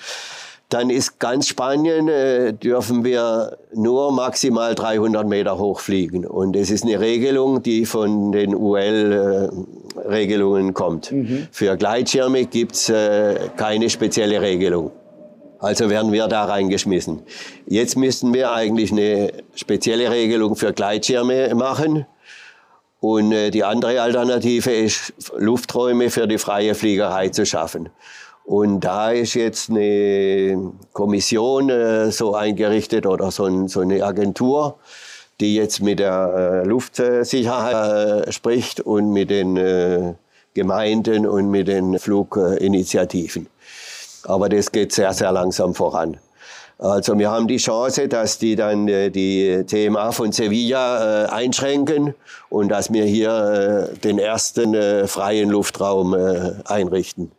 dann ist ganz Spanien, äh, dürfen wir nur maximal 300 Meter hochfliegen. Und es ist eine Regelung, die von den UL-Regelungen kommt. Für Gleitschirme gibt's äh, keine spezielle Regelung. Also werden wir da reingeschmissen. Jetzt müssten wir eigentlich eine spezielle Regelung für Gleitschirme machen. Und äh, die andere Alternative ist, Lufträume für die freie Fliegerei zu schaffen. Und da ist jetzt eine Kommission äh, so eingerichtet oder so, ein, so, eine Agentur, die jetzt mit der äh, Luftsicherheit äh, spricht und mit den äh, Gemeinden und mit den Fluginitiativen. Aber das geht sehr, sehr langsam voran. Also wir haben die Chance, dass die dann die TMA von Sevilla einschränken und dass wir hier den ersten freien Luftraum einrichten.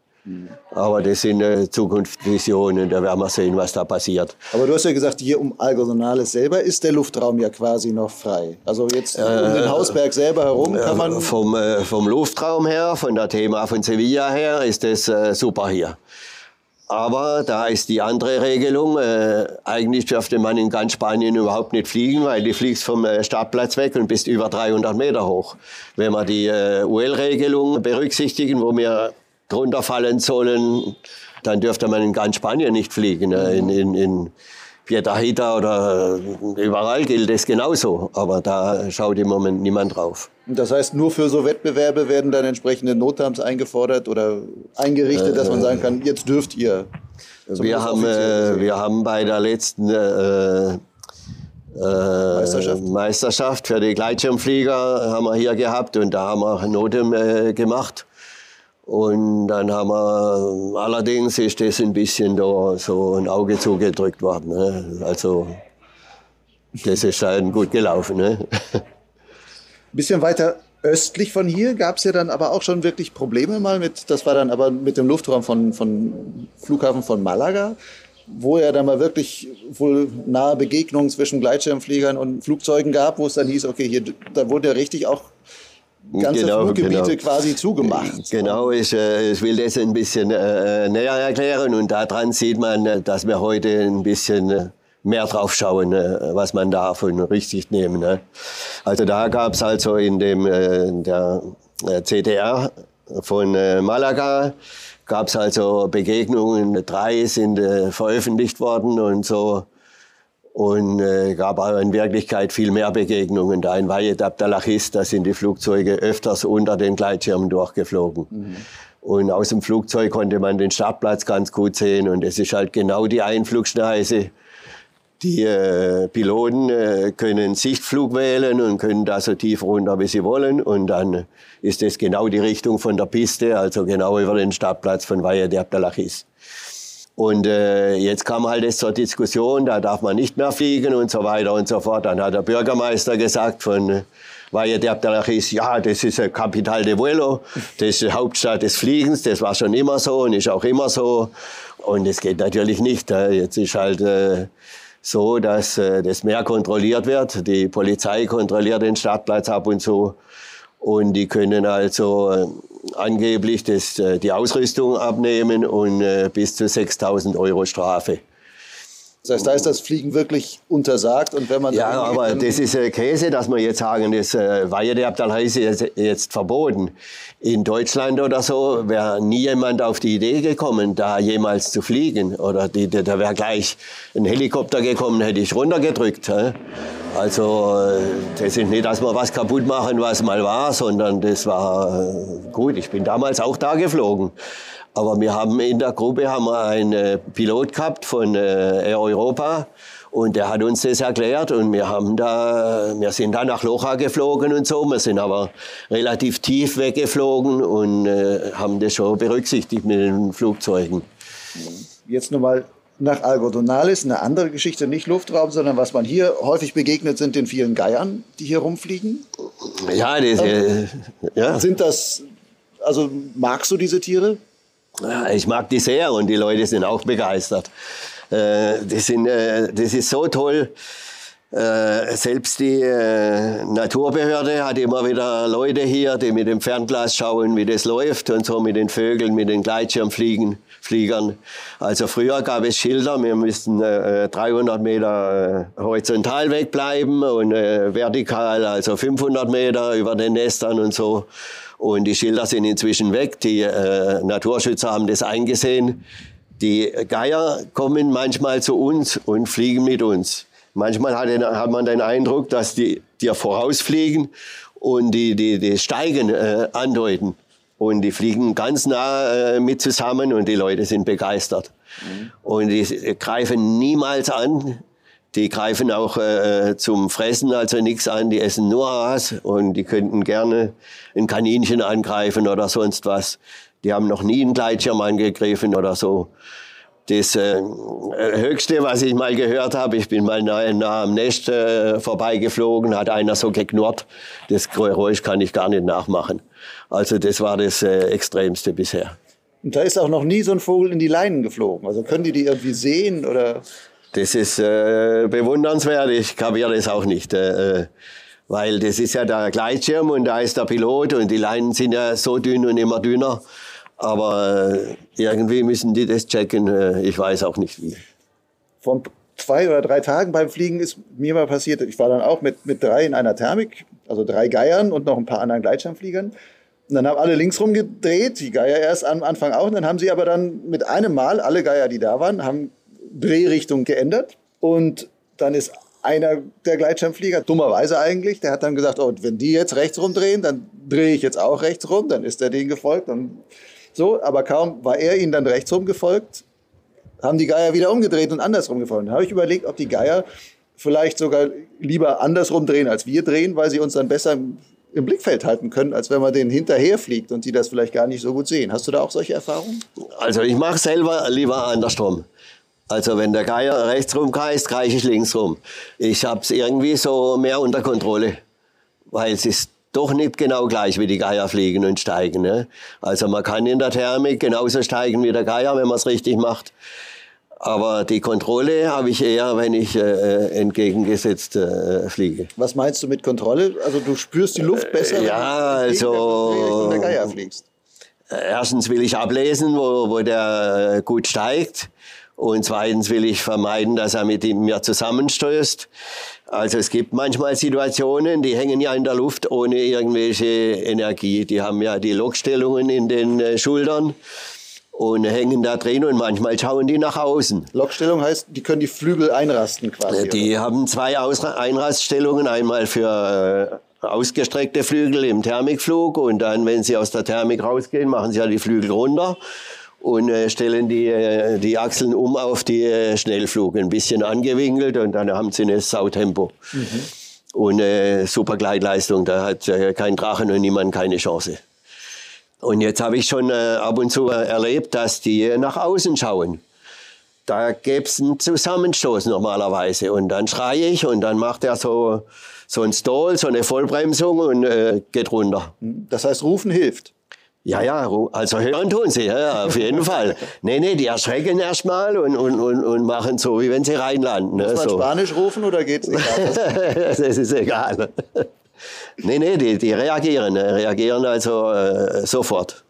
Aber das sind äh, Zukunftsvisionen, da werden wir sehen, was da passiert. Aber du hast ja gesagt, hier um Algodonales selber ist der Luftraum ja quasi noch frei. Also jetzt um den Hausberg selber herum kann man... Vom, äh, vom Luftraum her, von der Thema von Sevilla her, ist das äh, super hier. Aber da ist die andere Regelung. Äh, eigentlich dürfte man in ganz Spanien überhaupt nicht fliegen, weil du fliegst vom äh, Startplatz weg und bist über 300 Meter hoch. Wenn wir die äh, UL-Regelung berücksichtigen, wo wir drunter fallen sollen, dann dürfte man in ganz Spanien nicht fliegen. Äh, In, in, in Pietrahita oder äh, überall gilt es genauso. Aber da schaut im Moment niemand drauf. Das heißt, nur für so Wettbewerbe werden dann entsprechende Notams eingefordert oder eingerichtet, dass man sagen kann, jetzt dürft ihr. Wir haben, äh, wir haben bei der letzten äh, äh, Meisterschaft. Meisterschaft für die Gleitschirmflieger haben wir hier gehabt und da haben wir Notem äh, gemacht. Und dann haben wir, allerdings ist das ein bisschen da so ein Auge zugedrückt worden. Ne? Also, das ist dann gut gelaufen. Ne? Ein bisschen weiter östlich von hier gab es ja dann aber auch schon wirklich Probleme mal mit, das war dann aber mit dem Luftraum von, von Flughafen von Malaga, wo ja dann mal wirklich wohl nahe Begegnungen zwischen Gleitschirmfliegern und Flugzeugen gab, wo es dann hieß, okay, hier, da wurde ja richtig auch ganze Genau, Fluggebiete genau. quasi zugemacht. Genau, ich, äh, ich will das ein bisschen äh, näher erklären und daran sieht man, äh, dass wir heute ein bisschen äh, mehr drauf schauen, äh, was man da von Rücksicht nehmen. Ne? Also da gab es also in dem äh, der äh, CDR von äh, Malaga gab es also Begegnungen, drei sind äh, veröffentlicht worden und so. Und äh, gab aber in Wirklichkeit viel mehr Begegnungen. Da in de Abdalachis, da sind die Flugzeuge öfters unter den Gleitschirmen durchgeflogen. Und aus dem Flugzeug konnte man den Startplatz ganz gut sehen. Und es ist halt genau die Einflugschneise. Die äh, Piloten äh, können Sichtflug wählen und können da so tief runter, wie sie wollen. Und dann ist das genau die Richtung von der Piste, also genau über den Startplatz von Valle de Abdalachis. Und äh, jetzt kam halt es zur Diskussion, da darf man nicht mehr fliegen und so weiter und so fort. Dann hat der Bürgermeister gesagt von Valle de Abdalachis, ja, das ist ein Capital de Vuelo, das ist die Hauptstadt des Fliegens, das war schon immer so und ist auch immer so. Und es geht natürlich nicht. äh, Jetzt ist halt äh, so, dass äh, das mehr kontrolliert wird. Die Polizei kontrolliert den Startplatz ab und zu. Und die können also äh, angeblich das, äh, die Ausrüstung abnehmen und äh, bis zu 6000 Euro Strafe. Das heißt, da ist das Fliegen wirklich untersagt und wenn man Ja, aber das ist äh, Käse, dass wir jetzt sagen, das äh, Abdalheise ist jetzt, jetzt verboten. In Deutschland oder so wäre nie jemand auf die Idee gekommen, da jemals zu fliegen. Oder die, die, da wäre gleich ein Helikopter gekommen, hätte ich runtergedrückt. Hä? Also äh, das ist nicht, dass wir was kaputt machen, was mal war, sondern das war äh, gut. Ich bin damals auch da geflogen. Aber wir haben in der Gruppe haben wir einen äh, Pilot gehabt von äh, Air Europa und der hat uns das erklärt und wir haben da, wir sind da nach Locha geflogen und so. Wir sind aber relativ tief weggeflogen und äh, haben das schon berücksichtigt mit den Flugzeugen. Jetzt nochmal nach Algodonalis, eine andere Geschichte, nicht Luftraum, sondern was man hier häufig begegnet, sind den vielen Geiern, die hier rumfliegen. Ja, das, äh, ja. Sind das, also magst du diese Tiere? Ich mag die sehr und die Leute sind auch begeistert. Äh, das, sind, äh, das ist so toll. Äh, selbst die äh, Naturbehörde hat immer wieder Leute hier, die mit dem Fernglas schauen, wie das läuft und so mit den Vögeln, mit den Gleitschirmfliegen, Fliegern. Also früher gab es Schilder, wir müssten äh, 300 Meter äh, horizontal wegbleiben und äh, vertikal, also 500 Meter über den Nestern und so. Und die Schilder sind inzwischen weg. Die äh, Naturschützer haben das eingesehen. Die Geier kommen manchmal zu uns und fliegen mit uns. Manchmal hat, hat man den Eindruck, dass die dir vorausfliegen und die, die, die Steigen äh, andeuten. Und die fliegen ganz nah äh, mit zusammen und die Leute sind begeistert. Mhm. Und die greifen niemals an. Die greifen auch äh, zum Fressen also nichts an, die essen nur Aas und die könnten gerne ein Kaninchen angreifen oder sonst was. Die haben noch nie einen Gleitschirm angegriffen oder so. Das äh, Höchste, was ich mal gehört habe, ich bin mal nah, nah am Nest äh, vorbeigeflogen, hat einer so geknurrt. Das Geräusch kann ich gar nicht nachmachen. Also das war das äh, Extremste bisher. Und da ist auch noch nie so ein Vogel in die Leinen geflogen. Also können die die irgendwie sehen oder? Das ist äh, bewundernswert. Ich kapiere das auch nicht. Äh, äh, weil das ist ja der Gleitschirm und da ist der Pilot und die Leinen sind ja so dünn und immer dünner. Aber äh, irgendwie müssen die das checken. Äh, ich weiß auch nicht wie. Vor zwei oder drei Tagen beim Fliegen ist mir mal passiert, ich war dann auch mit, mit drei in einer Thermik, also drei Geiern und noch ein paar anderen Gleitschirmfliegern. Und dann haben alle links rumgedreht, die Geier erst am Anfang auch. Und dann haben sie aber dann mit einem Mal, alle Geier, die da waren, haben Drehrichtung geändert. Und dann ist einer der Gleitschirmflieger, dummerweise eigentlich, der hat dann gesagt, oh, wenn die jetzt rechts rumdrehen, dann drehe ich jetzt auch rechts rum. Dann ist er denen gefolgt. Dann so, aber kaum war er ihnen dann rechtsrum gefolgt, haben die Geier wieder umgedreht und andersrum gefolgt. Da habe ich überlegt, ob die Geier vielleicht sogar lieber andersrum drehen, als wir drehen, weil sie uns dann besser im, Blickfeld halten können, als wenn man denen hinterher fliegt und die das vielleicht gar nicht so gut sehen. Hast du da auch solche Erfahrungen? Also ich mache selber lieber andersrum. Also wenn der Geier rechts rum kreist, kreise ich links rum. Ich habe es irgendwie so mehr unter Kontrolle, weil es ist doch nicht genau gleich wie die Geier fliegen und steigen. Ne? Also man kann in der Thermik genauso steigen wie der Geier, wenn man es richtig macht. Aber die Kontrolle habe ich eher, wenn ich äh, entgegengesetzt äh, fliege. Was meinst du mit Kontrolle? Also du spürst die Luft besser, äh, ja, wenn du also, der Geier fliegst? Erstens will ich ablesen, wo, wo der gut steigt. Und zweitens will ich vermeiden, dass er mit mir zusammenstößt. Also es gibt manchmal Situationen, die hängen ja in der Luft ohne irgendwelche Energie. Die haben ja die Lokstellungen in den äh, Schultern und hängen da drin und manchmal schauen die nach außen. Lokstellung heißt, die können die Flügel einrasten quasi. Die oder? haben zwei Ausra Einraststellungen, einmal für äh, ausgestreckte Flügel im Thermikflug und dann, wenn sie aus der Thermik rausgehen, machen sie ja die Flügel runter und äh, stellen die, äh, die Achseln um auf die äh, Schnellflug, ein bisschen angewinkelt und dann haben sie ein Sautempo. Mhm. Und super Gleitleistung, da hat kein Drachen und niemand keine Chance. Und jetzt habe ich schon ab und zu erlebt, dass die nach außen schauen. Da gäbe es einen Zusammenstoß normalerweise. Und dann schreie ich und dann macht er so, so ein Stall, so eine Vollbremsung und geht runter. Das heißt, rufen hilft. Ja, ja, also hören tun sie, ja, auf jeden Fall. Nee, nee, die erschrecken erstmal und, und, und, und machen so, wie wenn sie reinlanden. Ne, Muss man so. Spanisch rufen oder geht's nicht? das ist egal. nee, nee, die, die reagieren, ne, reagieren also äh, sofort.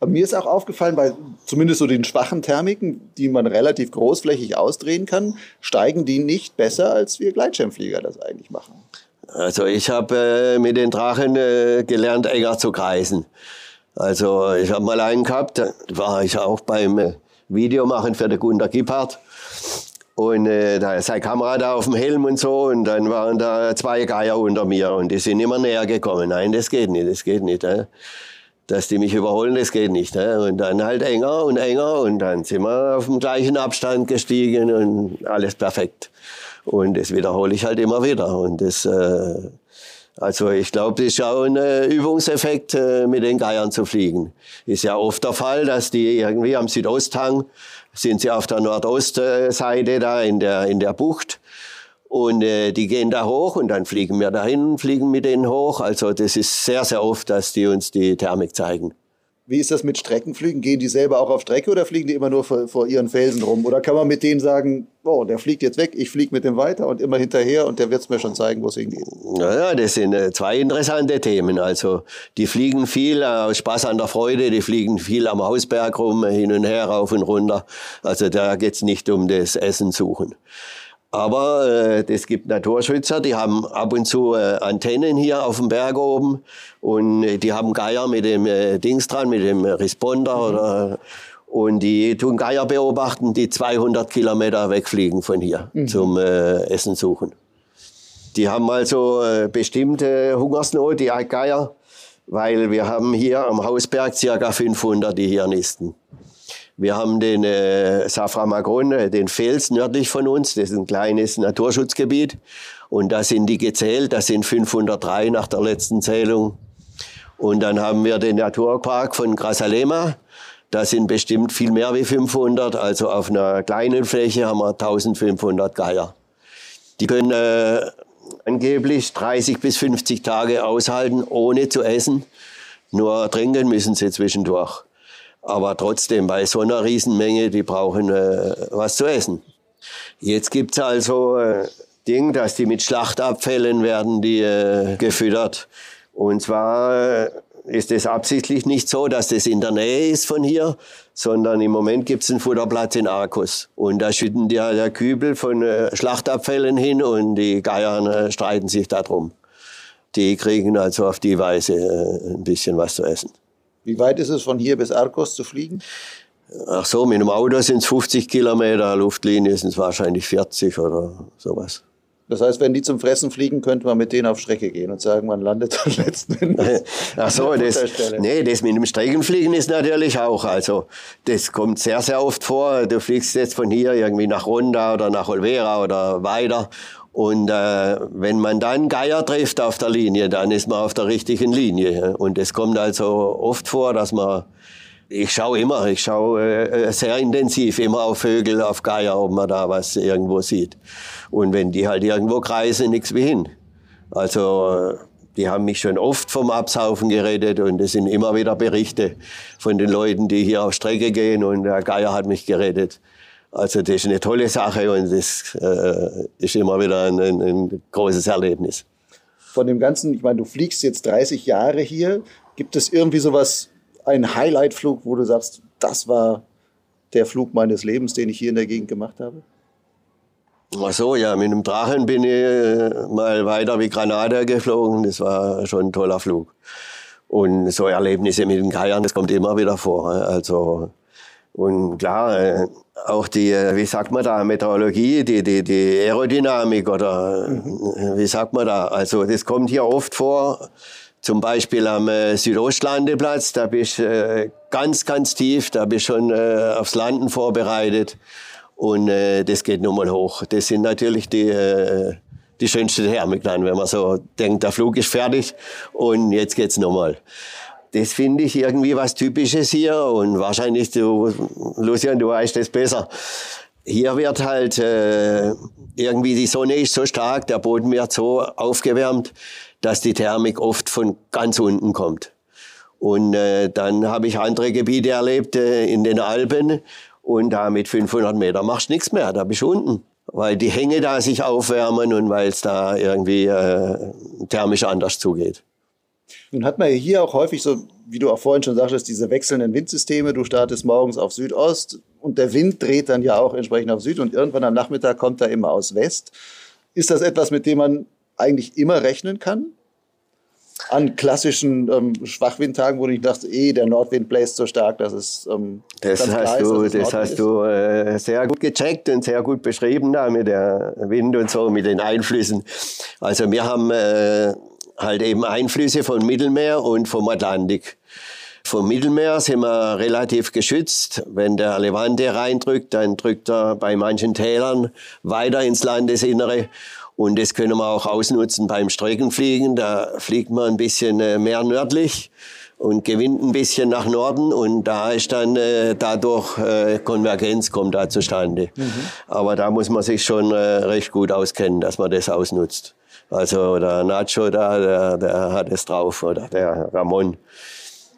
Aber mir ist auch aufgefallen, bei zumindest so den schwachen Thermiken, die man relativ großflächig ausdrehen kann, steigen die nicht besser, als wir Gleitschirmflieger das eigentlich machen. Also ich habe äh, mit den Drachen äh, gelernt, enger zu kreisen. Also ich habe mal einen gehabt, da war ich auch beim äh, Videomachen für den Gunter Gippert. Und äh, da ist seine Kamera da auf dem Helm und so. Und dann waren da zwei Geier unter mir und die sind immer näher gekommen. Nein, das geht nicht, das geht nicht. Äh. Dass die mich überholen, das geht nicht. Äh. Und dann halt enger und enger und dann sind wir auf dem gleichen Abstand gestiegen und alles perfekt. Und das wiederhole ich halt immer wieder. Und das äh, also ich glaube, das ist auch ein äh, Übungseffekt, äh, mit den Geiern zu fliegen. Ist ja oft der Fall, dass die irgendwie am Südosthang sind sie auf der Nordostseite da in der, in der Bucht. Und äh, die gehen da hoch und dann fliegen wir dahin, fliegen mit denen hoch. Also das ist sehr, sehr oft, dass die uns die Thermik zeigen. Wie ist das mit Streckenflügen? Gehen die selber auch auf Strecke oder fliegen die immer nur vor, vor, ihren Felsen rum? Oder kann man mit denen sagen, oh, der fliegt jetzt weg, ich fliege mit dem weiter und immer hinterher und der wird es mir schon zeigen, wo es hingeht? Naja, das sind äh, zwei interessante Themen. Also die fliegen viel aus Spaß an der Freude, die fliegen viel am Hausberg rum, hin und her, rauf und runter. Also da geht's nicht um das Essen suchen. Aber äh, es gibt Naturschützer, die haben ab und zu äh, Antennen hier auf dem Berg oben und äh, die haben Geier mit dem äh, Dings dran, mit dem Responder mhm. oder und die tun Geier beobachten, die 200 Kilometer wegfliegen von hier mhm. zum äh, Essen suchen. Die haben also bestimmte Hungersnot, die Geier. weil wir haben hier am Hausberg circa 500, die hier nisten. Wir haben den äh, Saframagron, äh, den Fels nördlich von uns, das ist ein kleines Naturschutzgebiet. Und da sind die gezählt, das sind 503 nach der letzten Zählung. Und dann haben wir den Naturpark von Grasalema, da sind bestimmt viel mehr wie 500, also auf einer kleinen Fläche haben wir 1500 Geier. Die können äh, angeblich 30 bis 50 Tage aushalten, ohne zu essen. Nur trinken müssen sie zwischendurch. Aber trotzdem, bei so einer Riesenmenge, die brauchen äh, was zu essen. Jetzt gibt's also äh, Ding, dass die mit Schlachtabfällen werden die äh, gefüttert. Und zwar äh, ist es absichtlich nicht so, dass das in der Nähe ist von hier, sondern im Moment gibt's einen Futterplatz in Arkus. Und da schütten die halt der Kübel von äh, Schlachtabfällen hin und die Geier äh, streiten sich darum. Die kriegen also auf die Weise äh, ein bisschen was zu essen. Wie weit ist es von hier bis Arcos zu fliegen? Ach so, mit dem Auto sind es 50 Kilometer, Luftlinie sind es wahrscheinlich 40 oder sowas. Das heißt, wenn die zum Fressen fliegen, könnte man mit denen auf Strecke gehen und sagen, man landet dann letzten Endes. Ach so, das, nee, das mit dem Streckenfliegen ist natürlich auch. Also, das kommt sehr, sehr oft vor. Du fliegst jetzt von hier irgendwie nach Ronda oder nach Olvera oder weiter und äh, wenn man dann Geier trifft auf der Linie, dann ist man auf der richtigen Linie. Und es kommt also oft vor, dass man, ich schaue immer, ich schaue äh, sehr intensiv immer auf Vögel, auf Geier, ob man da was irgendwo sieht. Und wenn die halt irgendwo kreisen, nichts wie hin. Also die haben mich schon oft vom Absaufen geredet und es sind immer wieder Berichte von den Leuten, die hier auf Strecke gehen und der Geier hat mich geredet. Also das ist eine tolle Sache und das äh, ist immer wieder ein, ein, ein, großes Erlebnis. Von dem Ganzen, ich meine, du fliegst jetzt 30 Jahre hier. Gibt es irgendwie sowas, einen Highlight-Flug, wo du sagst, das war der Flug meines Lebens, den ich hier in der Gegend gemacht habe? Ach so, ja, mit einem Drachen bin ich äh, mal weiter wie Granada geflogen. Das war schon ein toller Flug. Und so Erlebnisse mit den Geiern, das kommt immer wieder vor. Also und klar, äh, auch die, äh, wie sagt man da, Meteorologie, die, die, die Aerodynamik oder mhm. wie sagt man da, also das kommt hier oft vor. Zum Beispiel am äh, Südostlandeplatz, da bist äh, ganz, ganz tief, da bist schon äh, aufs Landen vorbereitet und äh, das geht nochmal hoch. Das sind natürlich die, äh, die schönste Thermik dann, wenn man so denkt, der Flug ist fertig und jetzt geht's nochmal das finde ich irgendwie was Typisches hier und wahrscheinlich du, Lucian, du weißt das besser. Hier wird halt äh, irgendwie die Sonne ist so stark, der Boden wird so aufgewärmt, dass die Thermik oft von ganz unten kommt. Und äh, dann habe ich andere Gebiete erlebt äh, in den Alpen und da mit 500 Meter machst du nichts mehr, da bist du unten. Weil die Hänge da sich aufwärmen und weil es da irgendwie äh, thermisch anders zugeht. Nun hat man hier auch häufig so, wie du auch vorhin schon sagtest, diese wechselnden Windsysteme. Du startest morgens auf Südost und der Wind dreht dann ja auch entsprechend auf Süd und irgendwann am Nachmittag kommt er immer aus West. Ist das etwas, mit dem man eigentlich immer rechnen kann? An klassischen ähm, Schwachwindtagen, wo du nicht dachte, eh, der Nordwind bläst so stark, dass es ähm, Das hast klar du, ist, das hast du äh, sehr gut gecheckt und sehr gut beschrieben da mit der Wind und so, mit den Einflüssen. Also wir haben äh, halt eben Einflüsse vom Mittelmeer und vom Atlantik. Vom Mittelmeer sind wir relativ geschützt. Wenn der Levante reindrückt, dann drückt er bei manchen Tälern weiter ins Landesinnere. Und das können wir auch ausnutzen beim Streckenfliegen. Da fliegt man ein bisschen äh, mehr nördlich und gewinnt ein bisschen nach Norden und da ist dann äh, dadurch äh, Konvergenz kommt da zustande. Mhm. Aber da muss man sich schon äh, recht gut auskennen, dass man das ausnutzt. Also der Nacho da, der, der hat es drauf, oder der Ramon.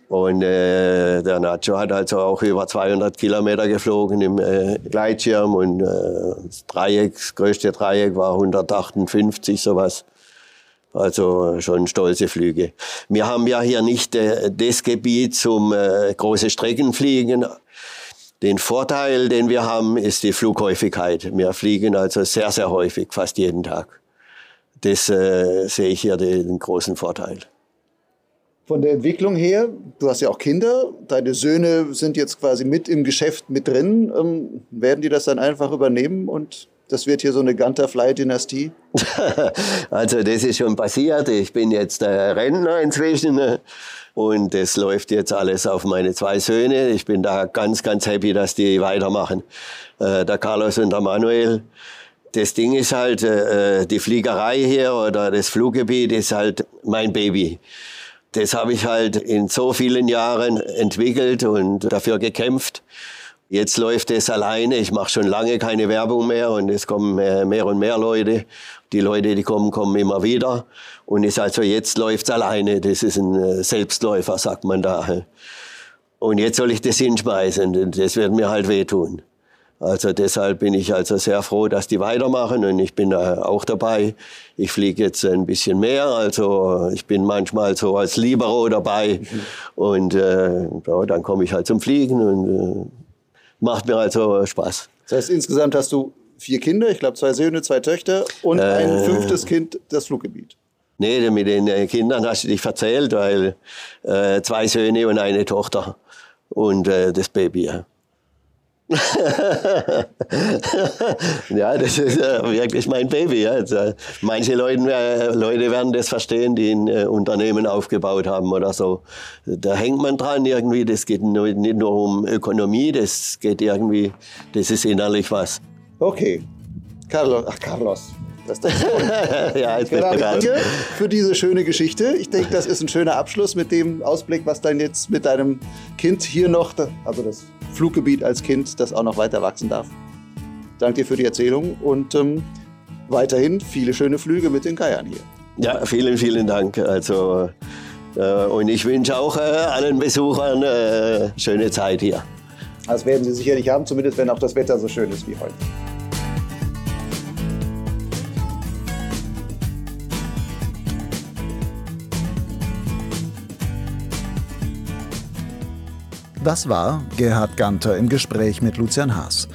Und äh, der Nacho hat also auch über 200 Kilometer geflogen im äh, Gleitschirm und äh, das Dreieck, das größte Dreieck war 158, sowas. Also schon stolze Flüge. Wir haben ja hier nicht äh, das Gebiet zum äh, große Streckenfliegen. Den Vorteil, den wir haben, ist die Flughäufigkeit. Wir fliegen also sehr, sehr häufig, fast jeden Tag. Das äh, sehe ich hier den großen Vorteil. Von der Entwicklung her, du hast ja auch Kinder, deine Söhne sind jetzt quasi mit im Geschäft mit drin. Ähm, werden die das dann einfach übernehmen und das wird hier so eine Gunterfly-Dynastie? also das ist schon passiert. Ich bin jetzt äh, Rentner inzwischen. Äh, und das läuft jetzt alles auf meine zwei Söhne. Ich bin da ganz, ganz happy, dass die weitermachen. Äh, der Carlos und der Manuel. Das Ding ist halt, äh, die Fliegerei hier oder das Fluggebiet ist halt mein Baby. Das habe ich halt in so vielen Jahren entwickelt und dafür gekämpft. Jetzt läuft es alleine. Ich mache schon lange keine Werbung mehr und es kommen mehr und mehr Leute. Die Leute, die kommen, kommen immer wieder. Und ist also jetzt läuft's alleine. Das ist ein äh, Selbstläufer, sagt man da. Und jetzt soll ich das hinschmeißen. Das wird mir halt wehtun. Also deshalb bin ich also sehr froh, dass die weitermachen und ich bin da auch dabei. Ich fliege jetzt ein bisschen mehr, also ich bin manchmal so als Libero dabei mhm. und äh, ja, dann komme ich halt zum Fliegen und äh, macht mir also Spaß. Das heißt, insgesamt hast du vier Kinder, ich glaube zwei Söhne, zwei Töchter und äh, ein fünftes Kind, das Fluggebiet. Nee, mit den äh, Kindern hast du dich verzählt, weil äh, zwei Söhne und eine Tochter und äh, das Baby. Ja. Ja, das ist äh, wirklich mein Baby. Also, manche Leute, äh, Leute werden das verstehen, die ein äh, Unternehmen aufgebaut haben oder so. Da hängt man dran irgendwie. Das geht nicht nur um Ökonomie, das geht irgendwie, das ist innerlich was. Okay. Carlos, ach Carlos, ja, jetzt genau, danke für diese schöne Geschichte. Ich denke, das ist ein schöner Abschluss mit dem Ausblick, was dann jetzt mit deinem Kind hier noch, also das Fluggebiet als Kind, das auch noch weiter wachsen darf. Danke dir für die Erzählung und ähm, weiterhin viele schöne Flüge mit den Kajern hier. Ja, vielen, vielen Dank. Also, äh, und ich wünsche auch äh, allen Besuchern äh, schöne Zeit hier. Das werden Sie sicherlich haben, zumindest wenn auch das Wetter so schön ist wie heute. Das war Gerhard Ganter im Gespräch mit Lucian Haas.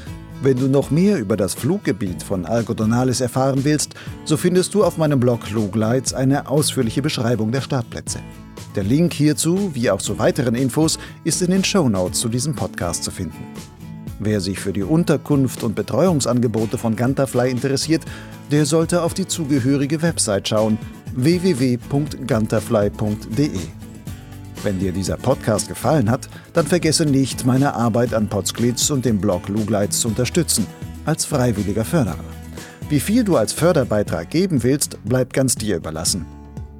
Wenn du noch mehr über das Fluggebiet von Algodonalis erfahren willst, so findest du auf meinem Blog Lugleits eine ausführliche Beschreibung der Startplätze. Der Link hierzu, wie auch zu weiteren Infos, ist in den Show Notes zu diesem Podcast zu finden. Wer sich für die Unterkunft und Betreuungsangebote von Ganterfly interessiert, der sollte auf die zugehörige Website schauen www.ganterfly.de. Wenn dir dieser Podcast gefallen hat, dann vergesse nicht, meine Arbeit an Potsglitz und dem Blog Lugleitz zu unterstützen, als freiwilliger Förderer. Wie viel du als Förderbeitrag geben willst, bleibt ganz dir überlassen.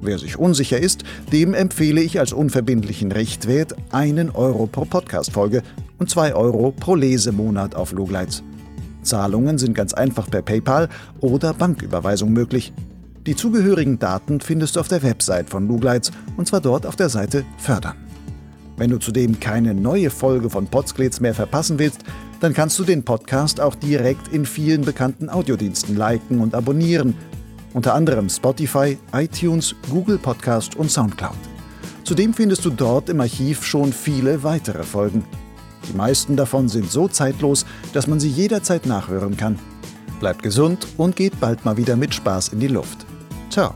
Wer sich unsicher ist, dem empfehle ich als unverbindlichen Richtwert einen Euro pro Podcast-Folge und zwei Euro pro Lesemonat auf Lugleitz. Zahlungen sind ganz einfach per PayPal oder Banküberweisung möglich. Die zugehörigen Daten findest du auf der Website von Lugleitz und zwar dort auf der Seite Fördern. Wenn du zudem keine neue Folge von Potsglitz mehr verpassen willst, dann kannst du den Podcast auch direkt in vielen bekannten Audiodiensten liken und abonnieren, unter anderem Spotify, iTunes, Google Podcast und Soundcloud. Zudem findest du dort im Archiv schon viele weitere Folgen. Die meisten davon sind so zeitlos, dass man sie jederzeit nachhören kann. Bleibt gesund und geht bald mal wieder mit Spaß in die Luft. Ciao.